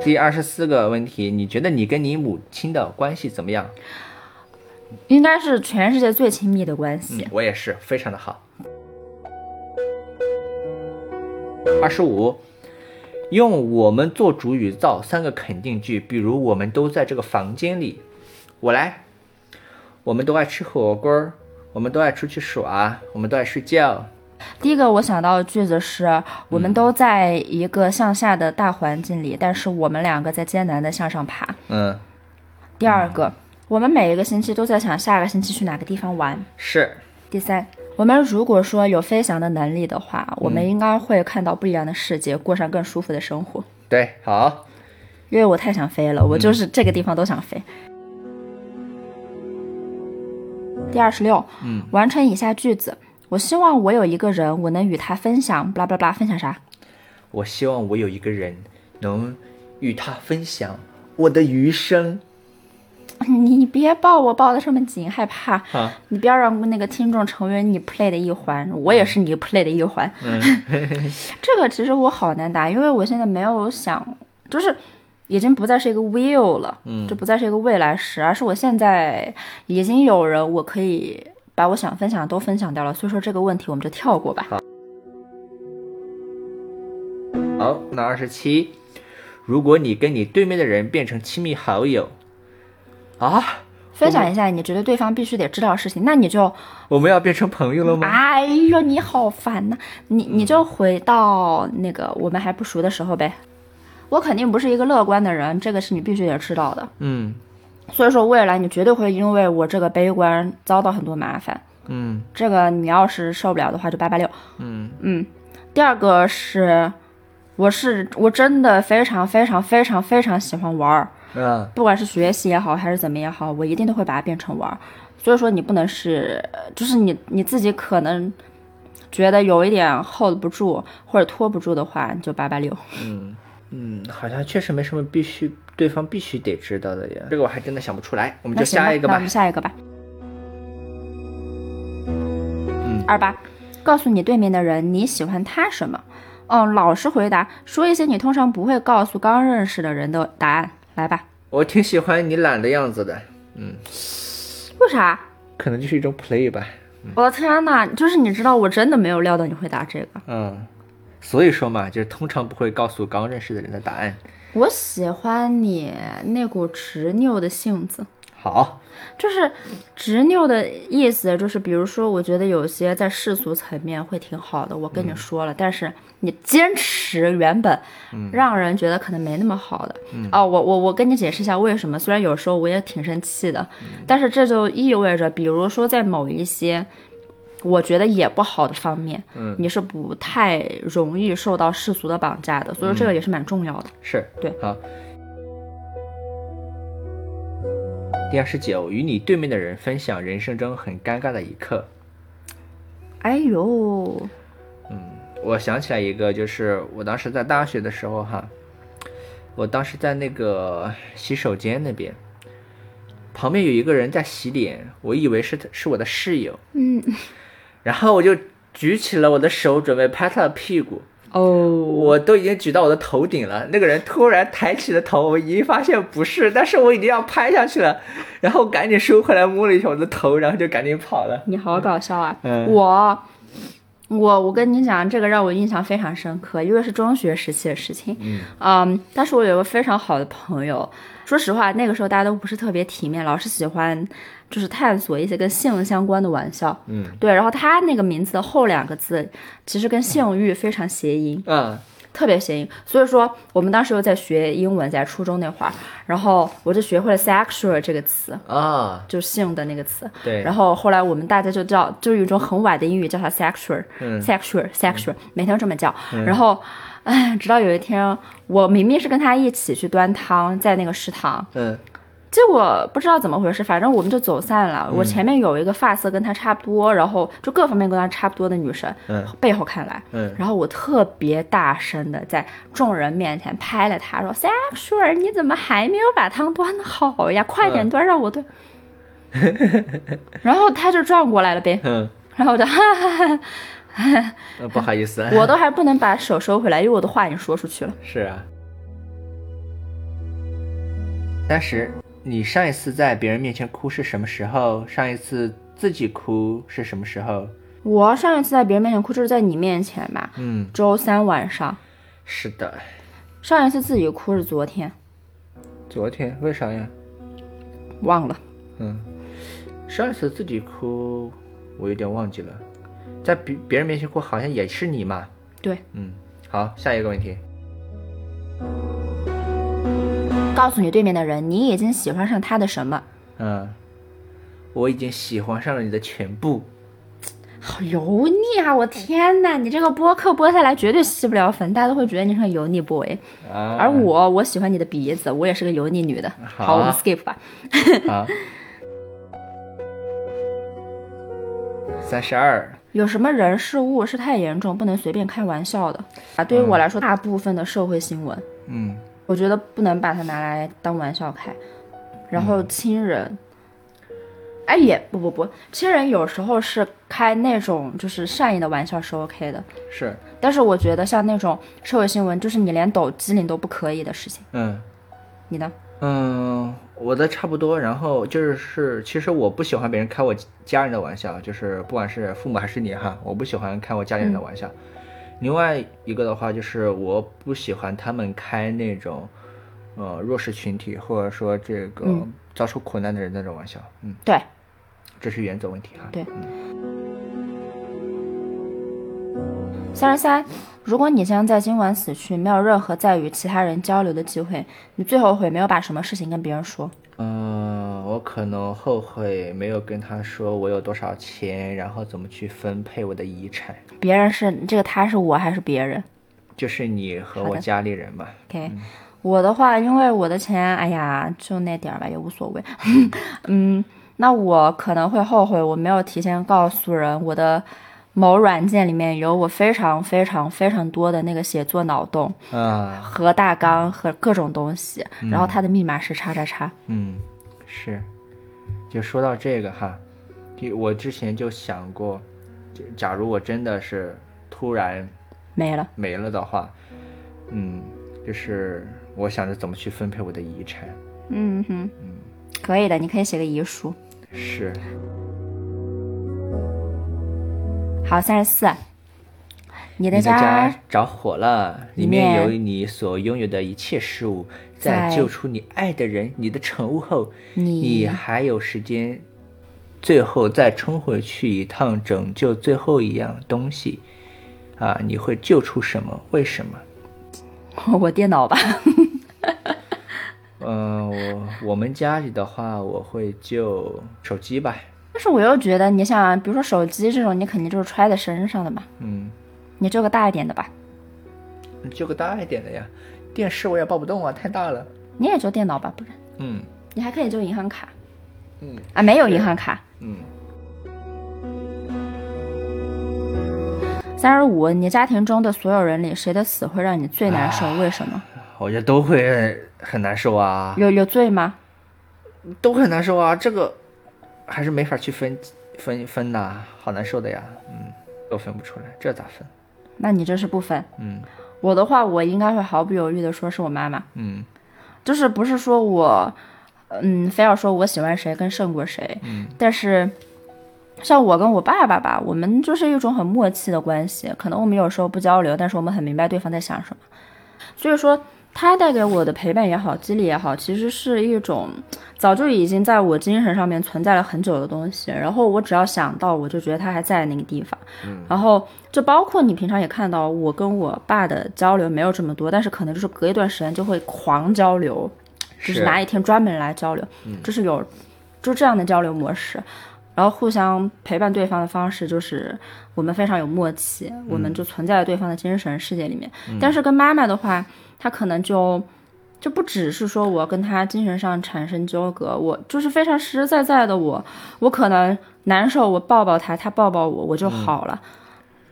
第二十四个问题，你觉得你跟你母亲的关系怎么样？应该是全世界最亲密的关系。我也是，非常的好。二十五，用我们做主语造三个肯定句，比如我们都在这个房间里，我来，我们都爱吃火锅，我们都爱出去耍，我们都爱睡觉。第一个我想到的句子是：我们都在一个向下的大环境里，但是我们两个在艰难的向上爬。嗯，第二个，我们每一个星期都在想下个星期去哪个地方玩。是，第三，我们如果说有飞翔的能力的话，我们应该会看到不一样的世界，过上更舒服的生活。对，好，因为我太想飞了，我就是这个地方都想飞。第二十六，嗯，完成以下句子。我希望我有一个人，我能与他分享，巴拉巴拉，分享啥？我希望我有一个人能与他分享我的余生。你 你别抱我抱的这么紧，害怕。啊，你不要让那个听众成为你 play 的一环，我也是你 play 的一环。嗯 这个其实我好难答，因为我现在没有想，就是已经不再是一个 will 了，嗯这不再是一个未来时，而是我现在已经有人，我可以把我想分享的都分享掉了，所以说这个问题我们就跳过吧。好，那二十七，如果你跟你对面的人变成亲密好友，啊，分享一下你觉得对方必须得知道的事情，那你就，我们要变成朋友了吗？哎呦，你好烦呐、你你就回到那个我们还不熟的时候呗。我肯定不是一个乐观的人，这个是你必须得知道的。嗯所以说未来你绝对会因为我这个悲观遭到很多麻烦。嗯这个你要是受不了的话，就八八六。嗯嗯，第二个是，我是我真的非常非常非常非常喜欢玩儿，嗯，不管是学习也好还是怎么也好，我一定都会把它变成玩儿。所以说你不能是，就是你你自己可能觉得有一点 hold 不住或者拖不住的话，你就八八六。嗯，好像确实没什么必须对方必须得知道的呀。这个我还真的想不出来，我们就下一个吧那我们。下一个吧。嗯，二八，告诉你对面的人你喜欢他什么？嗯，老实回答，说一些你通常不会告诉刚认识的人的答案。来吧，我挺喜欢你懒的样子的，嗯为啥？可能就是一种 play 吧。我的天呐，就是你知道，我真的没有料到你会答这个。嗯，所以说嘛，就是通常不会告诉刚认识的人的答案。我喜欢你那股执拗的性子。好，就是执拗的意思，就是比如说，我觉得有些在世俗层面会挺好的，我跟你说了，但是你坚持原本让人觉得可能没那么好的。哦，我我我跟你解释一下为什么，虽然有时候我也挺生气的，但是这就意味着，比如说在某一些。我觉得也不好的方面，嗯。你是不太容易受到世俗的绑架的，所以说这个也是蛮重要的。是。对，好。第二十九，与你对面的人分享人生中很尴尬的一刻。哎呦，嗯我想起来一个，就是我当时在大学的时候哈，我当时在那个洗手间那边，旁边有一个人在洗脸，我以为是是我的室友，嗯，然后我就举起了我的手准备拍他的屁股，哦，我都已经举到我的头顶了，那个人突然抬起了头，我已经发现不是，但是我已经要拍下去了，然后赶紧收回来摸了一下我的头，然后就赶紧跑了。你好搞笑啊！嗯我我我跟你讲，这个让我印象非常深刻，因为是中学时期的事情。嗯但是我有个非常好的朋友，说实话，那个时候大家都不是特别体面，老是喜欢就是探索一些跟性相关的玩笑。嗯，对，然后他那个名字的后两个字其实跟性欲非常谐音。嗯特别谐音，所以说我们当时又在学英文，在初中那会儿，然后我就学会了 sexual 这个词，啊，就性的那个词。对，然后后来我们大家就叫，就有一种很歪的英语叫它 sexual，sexual，、嗯 sexual，每天都这么叫。然后，哎，直到有一天，我明明是跟他一起去端汤，在那个食堂，嗯结果不知道怎么回事，反正我们就走散了。嗯我前面有一个发色跟他差不多，然后就各方面跟他差不多的女生，嗯背后看来，嗯然后我特别大声的在众人面前拍了他，说：“sexual，你怎么还没有把汤端的好呀？快点端，上我端。然后他就转过来了呗，嗯，然后我就哈哈哈 不好意思，我都还不能把手收回来，因为我的话已经说出去了。是啊。当时，你上一次在别人面前哭是什么时候？上一次自己哭是什么时候？我上一次在别人面前哭就是在你面前吧，嗯，周三晚上。是的，上一次自己哭是昨天，昨天为啥呀？忘了。嗯，上一次自己哭，我有点忘记了，在别别人面前哭好像也是你嘛。对，嗯，好，下一个问题。告诉你对面的人，你已经喜欢上他的什么？嗯，我已经喜欢上了你的全部。好油腻啊！我天呐，你这个播客播下来绝对吸不了粉，大家都会觉得你是个油腻 boy。啊，而我，我喜欢你的鼻子，我也是个油腻女的。好好，我们 skip 吧。好，三十二。有什么人事物是太严重，不能随便开玩笑的啊？对于我来说，大部分的社会新闻，嗯我觉得不能把它拿来当玩笑开。然后亲人，哎也不不不，亲人有时候是开那种就是善意的玩笑是 OK 的，是，但是我觉得像那种社会新闻，就是你连抖机灵都不可以的事情，嗯你呢？嗯，我的差不多。然后就是是，其实我不喜欢别人开我家人的玩笑，就是不管是父母还是你哈，我不喜欢开我家里人的玩笑。另外一个的话，就是我不喜欢他们开那种，呃，弱势群体或者说这个嗯遭受苦难的人那种玩笑。嗯，对，这是原则问题哈。对三十三，如果你将在今晚死去，没有任何再与其他人交流的机会，你最后悔没有把什么事情跟别人说？嗯，我可能后悔没有跟他说我有多少钱，然后怎么去分配我的遗产。别人是这个他是我还是别人就是你和我家里人吧。？OK，、我的话，因为我的钱，哎呀，就那点儿吧，也无所谓。嗯，那我可能会后悔我没有提前告诉人我的某软件里面有我非常非常非常多的那个写作脑洞啊，和大纲和各种东西，然后它的密码是叉叉叉。嗯，是。就说到这个哈，就我之前就想过，就假如我真的是突然没了，没了的话，嗯，就是我想着怎么去分配我的遗产。嗯哼，可以的，你可以写个遗书。是，好，三十四，你你的的家家着火了，里里面面有你所拥有的一切事物。在在救出你爱的人、你的宠物后，你你还有时间，最后再冲回去一趟，拯救最后一样东西。啊，你会救出什么？为什么？我电脑吧，嗯、我我们家里的话，我会救手机吧。但是我又觉得，你想啊，比如说手机这种，你肯定就是揣在身上的嘛，嗯，你就个大一点的吧，你就个大一点的呀。电视我也抱不动啊，太大了。你也就电脑吧，不然嗯你还可以就银行卡嗯啊，没有银行卡。嗯，三十五，你家庭中的所有人里，谁的死会让你最难受？为什么？我觉得都会很难受啊，有有罪吗？都很难受啊。这个还是没法去分分分呐，好难受的呀。嗯，都分不出来，这咋分？那你这是不分。嗯我的话，我应该会毫不犹豫的说是我妈妈，嗯就是不是说我，嗯，非要说我喜欢谁跟胜过谁，嗯但是像我跟我爸爸吧，我们就是一种很默契的关系，可能我们有时候不交流，但是我们很明白对方在想什么，所以说他带给我的陪伴也好，激励也好，其实是一种早就已经在我精神上面存在了很久的东西，然后我只要想到，我就觉得他还在那个地方，然后就包括你平常也看到我跟我爸的交流没有这么多，但是可能就是隔一段时间就会狂交流，就是是。拿一天专门来交流，就是有就这样的交流模式。然后互相陪伴对方的方式就是我们非常有默契，我们就存在在对方的精神世界里面。但是跟妈妈的话，她可能就就不只是说我跟他精神上产生纠葛，我就是非常实实在在的我，我可能难受，我抱抱他，他抱抱我，我就好了。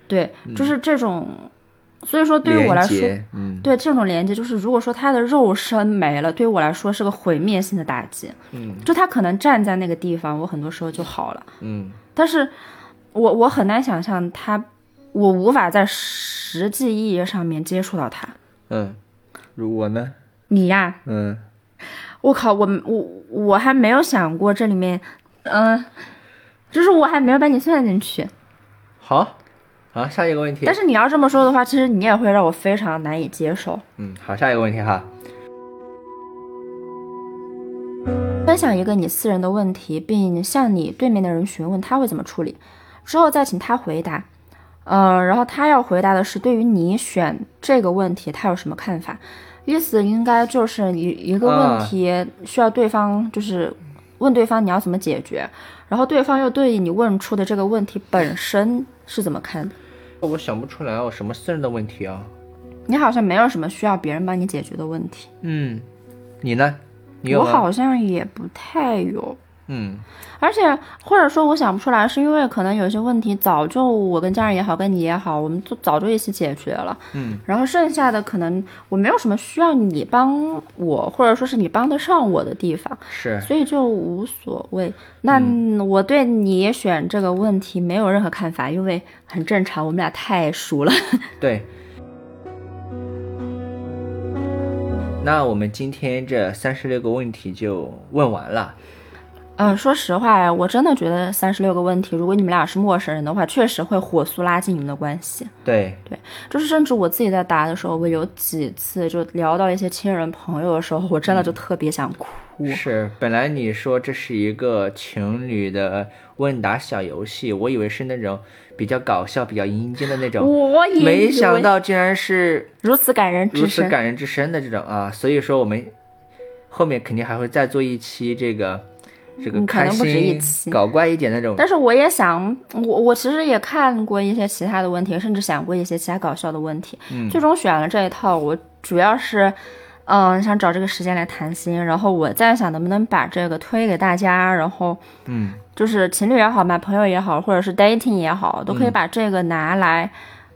对，就是这种。所以说，对于我来说，嗯对这种连接，就是如果说他的肉身没了，对于我来说是个毁灭性的打击。嗯，就他可能站在那个地方，我很多时候就好了，嗯但是我我很难想象他，我无法在实际意义上面接触到他。嗯，如我呢？你呀，嗯，我靠，我我我还没有想过这里面，嗯、就是我还没有把你算进去。好，好，下一个问题但。是你要这么说的话，其实你也会让我非常难以接受。嗯，好，下一个问题哈。分享一个你私人的问题，并向你对面的人询问他会怎么处理，之后再请他回答。呃，然后他要回答的是对于你选这个问题他有什么看法，意思应该就是一一个问题需要对方就是问对方你要怎么解决，然后对方又对你问出的这个问题本身是怎么看的。我想不出来哦什么私人的问题啊。你好像没有什么需要别人帮你解决的问题，嗯，你呢？你有？我好像也不太有。嗯，而且或者说我想不出来，是因为可能有些问题早就我跟家人也好，跟你也好，我们就早就一起解决了。嗯，然后剩下的可能我没有什么需要你帮我，或者说是你帮得上我的地方，是，所以就无所谓。那我对你选这个问题没有任何看法，因为很正常，我们俩太熟了。对。那我们今天这三十六个问题就问完了。嗯，说实话呀，我真的觉得三十六个问题，如果你们俩是陌生人的话，确实会火速拉近你们的关系。对对，就是甚至我自己在答的时候，我有几次就聊到一些亲人朋友的时候，我真的就特别想哭。是，本来你说这是一个情侣的问答小游戏，我以为是那种比较搞笑、比较阴间的那种，我也没想到竟然是如此感人至如此。感人至深的这种啊！所以说我们后面肯定还会再做一期这个这个嗯可开能不止一心、期搞怪一点那种。但是我也想，我我其实也看过一些其他的问题，甚至想过一些其他搞笑的问题。嗯最终选了这一套，我主要是，嗯，想找这个时间来谈心，然后我在想能不能把这个推给大家，然后嗯，就是情侣也好嘛，朋友也好，或者是 dating 也好，都可以把这个拿来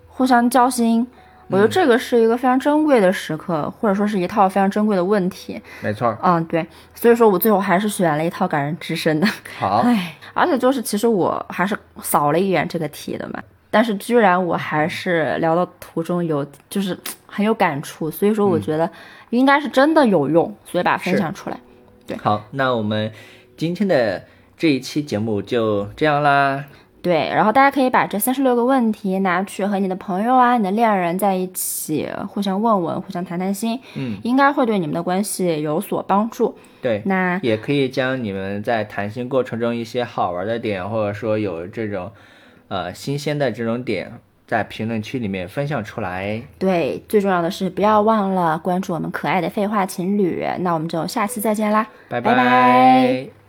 互相交心。我觉得这个是一个非常珍贵的时刻，或者说是一套非常珍贵的问题。没错儿。嗯，对，所以说我最后还是选了一套感人至深的。好，唉，而且就是其实我还是扫了一眼这个题的嘛，但是居然我还是聊到途中有就是很有感触，所以说我觉得应该是真的有用，所以把它分享出来。对好，那我们今天的这一期节目就这样啦。对，然后大家可以把这三十六个问题拿去和你的朋友啊、你的恋人在一起互相问问、互相谈谈心，嗯，应该会对你们的关系有所帮助。对，那也可以将你们在谈心过程中一些好玩的点，或者说有这种呃新鲜的这种点，在评论区里面分享出来。对，最重要的是不要忘了关注我们可爱的废话情侣。那我们就下期再见啦，拜拜拜